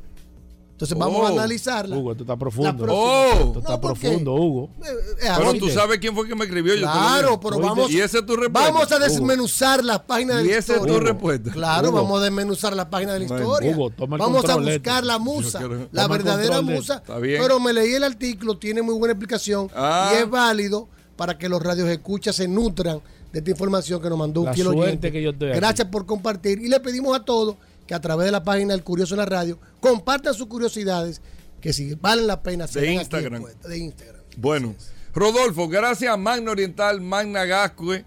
Entonces vamos a Oh, analizarla. Hugo, esto está profundo. Oh. Esto está profundo, Hugo. Eh, eh, Pero así tú sabes quién fue que me escribió. Yo Claro, pero vamos, Y esa es tu respuesta. vamos a Hugo. desmenuzar las páginas de Y la esa es tu historia. respuesta. Claro, Hugo. vamos a desmenuzar las páginas de la historia. Hugo, toma el vamos a buscar la musa, quiero- la Toma verdadera musa. Está bien. Pero me leí el artículo, tiene muy buena explicación Ah. y es válido para que los radios escuchas se nutran de esta información que nos mandó un La oyente. que yo estoy aquí. Gracias por compartir y le pedimos a todos que a través de la página del Curioso en la Radio compartan sus curiosidades que si valen la pena De aquí Instagram. expuestas, de Instagram. Bueno, Rodolfo, gracias a Magna Oriental, Magna Gascue,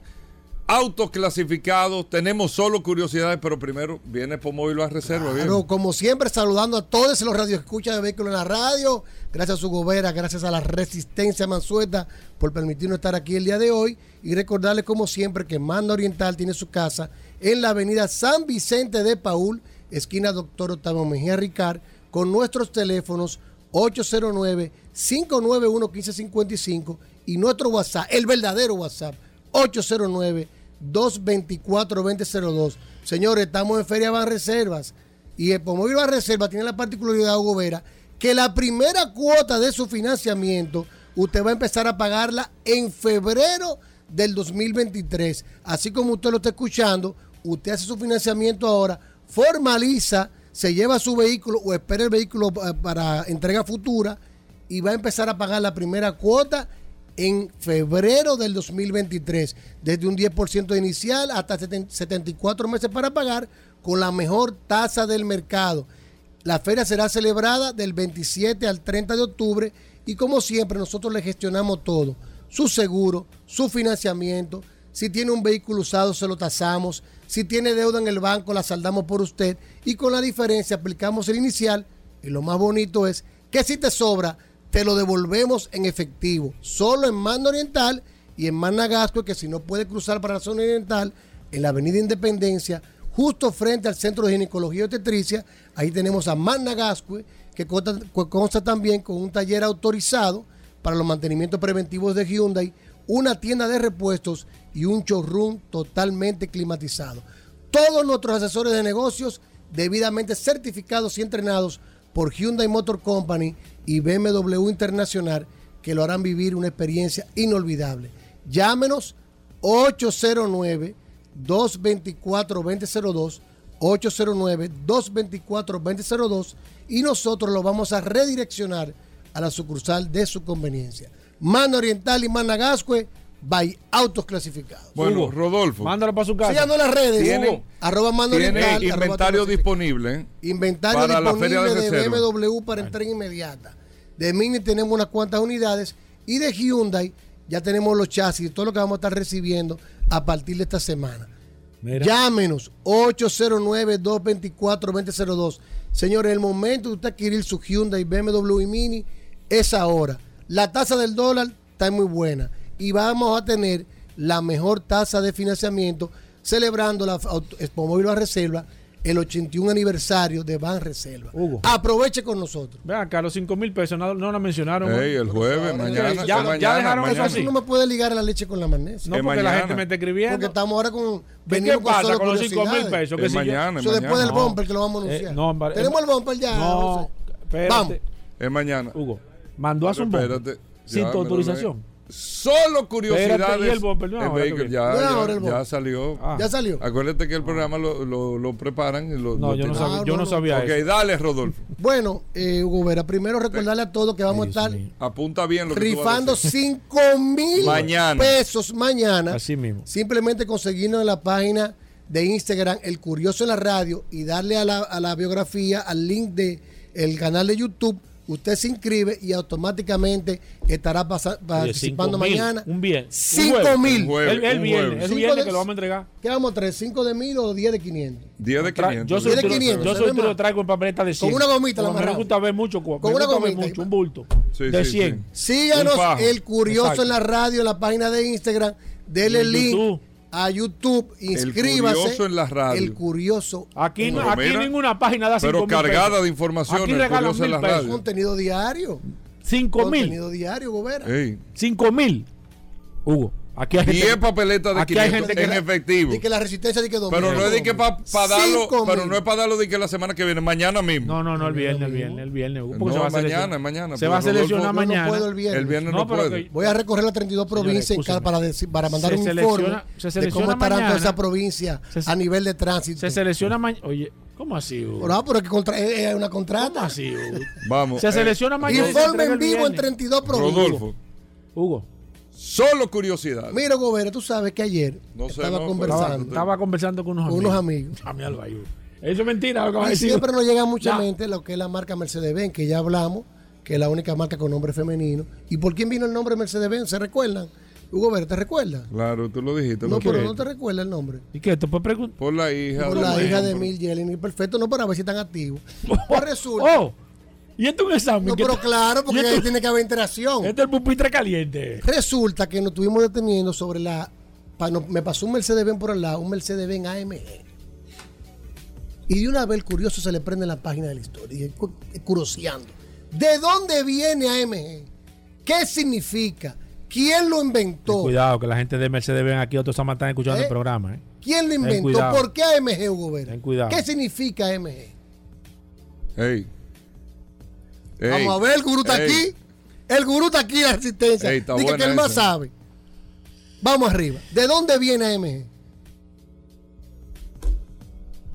autos clasificados, tenemos solo curiosidades, pero primero viene Pomóvil a reserva. bien. Claro, como siempre, saludando a todos los radioescuchas de Vehículos en la Radio. Gracias a su gobera, gracias a la Resistencia Mansueta por permitirnos estar aquí el día de hoy. Y recordarles, como siempre, que Manda Oriental tiene su casa en la avenida San Vicente de Paul, esquina Doctor Octavio Mejía Ricard, con nuestros teléfonos 809-591-1555 y nuestro WhatsApp, el verdadero WhatsApp, 809-224-2002. Señores, estamos en Feria Van Reservas y el Pomóvil Van Reserva tiene la particularidad, Hugo Vera, que la primera cuota de su financiamiento usted va a empezar a pagarla en febrero del 2023. Así como usted lo está escuchando, usted hace su financiamiento ahora, formaliza, se lleva su vehículo o espera el vehículo eh, para entrega futura y va a empezar a pagar la primera cuota en febrero del 2023, desde un 10% inicial hasta 70 74 meses para pagar con la mejor tasa del mercado. La feria será celebrada del 27 al 30 de octubre y como siempre nosotros le gestionamos todo, su seguro, su financiamiento, si tiene un vehículo usado se lo tasamos, si tiene deuda en el banco la saldamos por usted. Y con la diferencia aplicamos el inicial. Y lo más bonito es que si te sobra te lo devolvemos en efectivo, solo en Manda Oriental y en Managasco, que si no puede cruzar para la zona oriental, en la Avenida Independencia, justo frente al Centro de Ginecología y Obstetricia, ahí tenemos a Managasco, que consta, consta también con un taller autorizado para los mantenimientos preventivos de Hyundai, una tienda de repuestos y un showroom totalmente climatizado. Todos nuestros asesores de negocios debidamente certificados y entrenados por Hyundai Motor Company y BMW Internacional que lo harán vivir una experiencia inolvidable. Llámenos 809-224-2002, 809-224-2002 y nosotros lo vamos a redireccionar a la sucursal de su conveniencia. Mano Oriental y Managascue by autos clasificados. Bueno, Hugo, Rodolfo. Mándalo para su casa. Síganos las redes. Tiene- Hugo, arroba Mano Tiene arroba inventario autos disponible. ¿eh? Inventario Para la feria disponible de. BMW para entrega inmediata. De Mini tenemos unas cuantas unidades y de Hyundai ya tenemos los chasis y todo lo que vamos a estar recibiendo a partir de esta semana. Mira. Llámenos 809-224-2002. Señores, el momento de usted adquirir su Hyundai, BMW y Mini es ahora. La tasa del dólar está muy buena y vamos a tener la mejor tasa de financiamiento celebrando la auto- Expo Móvil a Reserva el 81 aniversario de Ban Reserva. Hugo. Aproveche con nosotros. Vean acá, los 5 mil pesos no, no lo mencionaron. Ey, el jueves, mañana. ya- es ya mañana, dejaron eso mañana. así. No me puede ligar la leche con la magnesia. No, Es porque la gente me está escribiendo. Porque estamos ahora con. ¿Qué, venimos qué pasa solo con los 5 mil pesos? Que Es si yo- mañana, Eso después del bumper que lo vamos a anunciar. Eh, no, Tenemos el bumper ya. No, José. espérate. Vamos. Es mañana. Hugo, mandó a su bumper Espérate. sin tu autorización. Solo curiosidades. Espérate, ¿y el bumper? No, El ahora que vehículo, viene. ya, No, ya- ahora el ya bumper. salió. Ah. Ya salió. Acuérdate que el programa lo, lo, lo preparan y lo. No, lo yo no sabía, Ah, yo no, no no. sabía Ok, eso. dale, Rodolfo. [LAUGHS] Bueno, eh, Hugo Vera, primero recordarle a todos que vamos a estar Apunta bien lo que rifando decir. 5 mil Mañana. pesos mañana. Así mismo. Simplemente conseguirnos en la página de Instagram, El Curioso en la Radio, y darle a la, a la biografía, al link de el canal de YouTube. Usted se inscribe y automáticamente estará pasa- Oye, participando cinco mil, mañana. Un bien. 5 mil. Un jueves, El, el un viernes, el viernes que lo vamos a entregar. ¿Qué vamos a traer? ¿5 de mil o 10 de 500? 10 de Tra- 500. Yo soy Diez de tú lo- 500, yo soy lo traigo en papeleta de 100. Con una gomita la Me gusta ver mucho. Con Con una gomita. mucho, un bulto. Sí, de sí, 100. Síganos Un fajo. el curioso Exacto. en la radio, en la página de Instagram. Dele el link YouTube. A YouTube. Inscríbase. Curioso en la radio. El curioso. Aquí, no, Pero aquí mira, ninguna página da 5 Pero mil cargada pesos. de información. Aquí el curioso en la pesos. radio. Contenido diario. 5 mil. Contenido diario, Gobera. Ey. 5 mil. Hugo, aquí hay gente. 10 papeletas de Aquí hay 500 gente que en efectivo. Y que la resistencia de que dos Pero no es de que para darlo, Cinco pero no es para darlo de que la semana que viene, mañana mismo. No, no, no, el viernes, el viernes, el viernes. Hugo, porque No, se va a mañana, mañana, Se va a Rodolfo- seleccionar Yo no mañana. puedo el viernes. El viernes no, No, pero puede. que- Voy a recorrer las 32 provincias para, decir- para mandar Se un informe se de selecciona cómo estarán mañana. todas esas provincias Se- a nivel de tránsito. Se selecciona mañana. Oye, ¿cómo así, Hugo? Pero, ah, pero que contra- es es una contrata. ¿Cómo así, Hugo? Vamos. Se eh, selecciona mañana. Informe en el vivo en viernes. 32 provincias. Rodolfo, Hugo, Solo curiosidad. Mira, Gobera, tú sabes que ayer No sé, estaba no, conversando. Estaba conversando con unos amigos. Unos amigos. Ahí. Eso es mentira. lo que Y decir. siempre nos llega a mucha Ya. mente lo que es la marca Mercedes-Benz, que ya hablamos, que es la única marca con nombre femenino. ¿Y por quién vino el nombre Mercedes-Benz? ¿Se recuerdan? Hugo Vera, ¿te recuerdas? Claro, tú lo dijiste. No, pero no te recuerda el nombre. ¿Y qué? ¿Tú puedes preguntar? Por la hija. Por de la hija de. Mil Jelly. Perfecto, no para ver si están activos. [LAUGHS] Pues resulta. Oh, y esto es un examen. No, ¿Qué pero te- claro, porque ahí tiene que haber interacción. Este es el pupitre caliente. Resulta que nos estuvimos deteniendo sobre la. pa- no, me pasó un Mercedes-Benz por el lado, un Mercedes-Benz AMG. Y de una vez el curioso se le prende la página de la historia, y cu- curoseando. ¿De dónde viene AMG? ¿Qué significa? ¿Quién lo inventó? Cuidado, que la gente de Mercedes ven aquí, otros están están escuchando ¿Eh? el programa. ¿eh? ¿Quién lo inventó? ¿Por qué AMG, Hugo Vera? Ten cuidado. ¿Qué significa AMG? Ey. Ey. Vamos a ver, el gurú está Ey. aquí. El gurú está aquí en la. Ey, está Dice que él más esa. sabe. Vamos arriba. ¿De dónde viene AMG?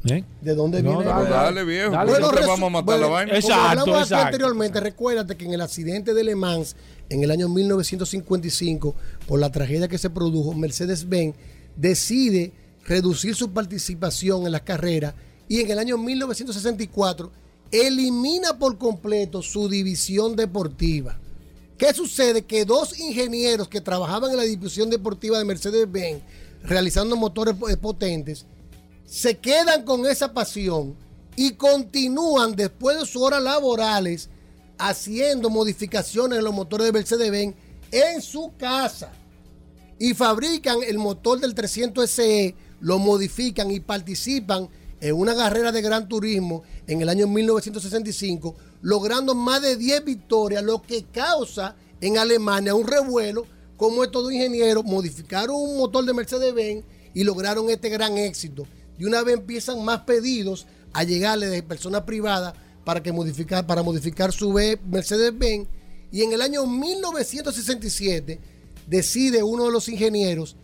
¿Eh? ¿De dónde No, viene dale, AMG? Dale, viejo. Dale. Bueno, vamos a matar bueno, la vaina. como Exacto, hablamos aquí exacto, anteriormente, recuérdate que en el accidente de Le Mans, en el año 1955, por la tragedia que se produjo, Mercedes-Benz decide reducir su participación en las carreras y en el año 1964 elimina por completo su división deportiva. ¿Qué sucede? Que dos ingenieros que trabajaban en la división deportiva de Mercedes-Benz, realizando motores eh, potentes, se quedan con esa pasión y continúan después de sus horas laborales haciendo modificaciones en los motores de Mercedes-Benz en su casa y fabrican el motor del 300 SE, lo modifican y participan en una carrera de gran turismo en el año 1965, logrando más de 10 victorias, lo que causa en Alemania un revuelo, como estos dos ingenieros modificaron un motor de Mercedes-Benz y lograron este gran éxito. De una vez empiezan más pedidos a llegarle de personas privadas para, que modificar, para modificar su Mercedes-Benz. Y en el año 1967 decide uno de los ingenieros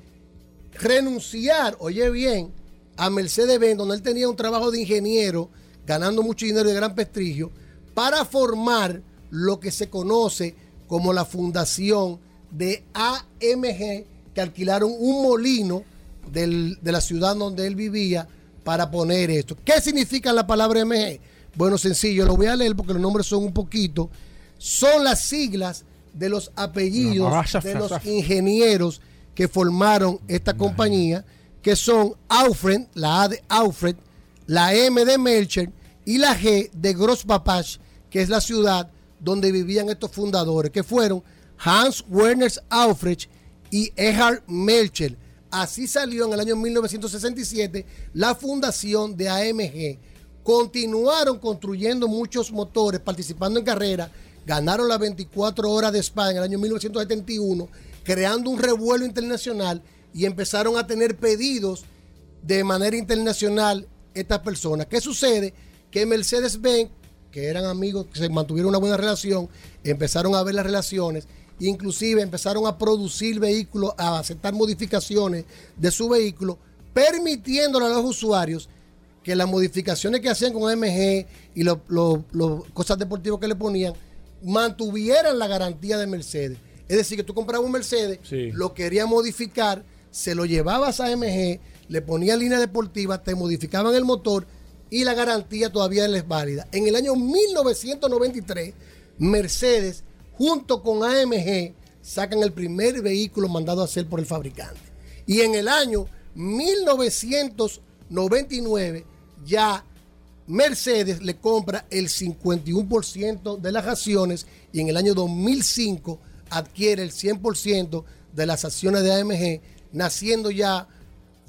renunciar, oye bien, a Mercedes-Benz, donde él tenía un trabajo de ingeniero, ganando mucho dinero y de gran prestigio, para formar lo que se conoce como la fundación de AMG, que alquilaron un molino del- de la ciudad donde él vivía para poner esto. ¿Qué significa la palabra AMG? Bueno, sencillo, lo voy a leer porque los nombres son un poquito. Son las siglas de los apellidos de los ingenieros que formaron esta compañía, que son Alfred, la A de Alfred, la M de Melcher y la G de Grossbapach, que es la ciudad donde vivían estos fundadores, que fueron Hans Werner Alfred y Erhard Melcher. Así salió en el año 1967 la fundación de AMG. Continuaron construyendo muchos motores, participando en carreras, ganaron las 24 horas de Spa en el año 1971, creando un revuelo internacional y empezaron a tener pedidos de manera internacional estas personas. ¿Qué sucede? Que Mercedes-Benz, que eran amigos, que se mantuvieron una buena relación, empezaron a ver las relaciones, inclusive empezaron a producir vehículos, a aceptar modificaciones de su vehículo, permitiéndole a los usuarios que las modificaciones que hacían con AMG y las cosas deportivas que le ponían mantuvieran la garantía de Mercedes. Es decir, que tú comprabas un Mercedes, Sí. lo querías modificar, se lo llevabas a AMG, le ponías línea deportiva, te modificaban el motor y la garantía todavía es válida. En el año 1993, Mercedes, junto con AMG, sacan el primer vehículo mandado a hacer por el fabricante. Y en el año 1999, ya Mercedes le compra el 51% de las acciones y en el año 2005 adquiere el 100% de las acciones de AMG, naciendo ya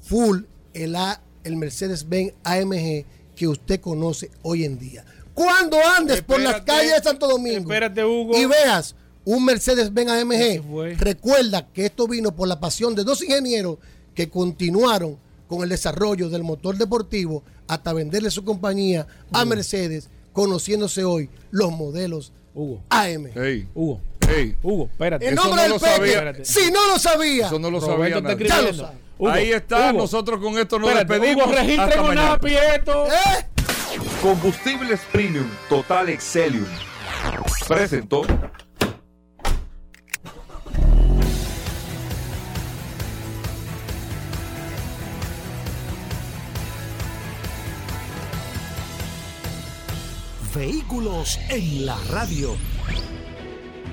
full el, A- el Mercedes-Benz AMG que usted conoce hoy en día. Cuando andes por las calles de Santo Domingo espérate, Hugo. y veas un Mercedes-Benz AMG, recuerda que esto vino por la pasión de dos ingenieros que continuaron con el desarrollo del motor deportivo hasta venderle su compañía a Mercedes, conociéndose hoy los modelos Hugo. AM. Hugo. Ey, ah, Hugo, espérate. En nombre no del Peque. Si no lo sabía. Eso no lo sabía. Ya Ahí está, nosotros con esto nos espérate, despedimos. Hugo, registren Hasta una ¿Eh? Combustibles Premium Total Excelium. Presentó. Vehículos en la radio.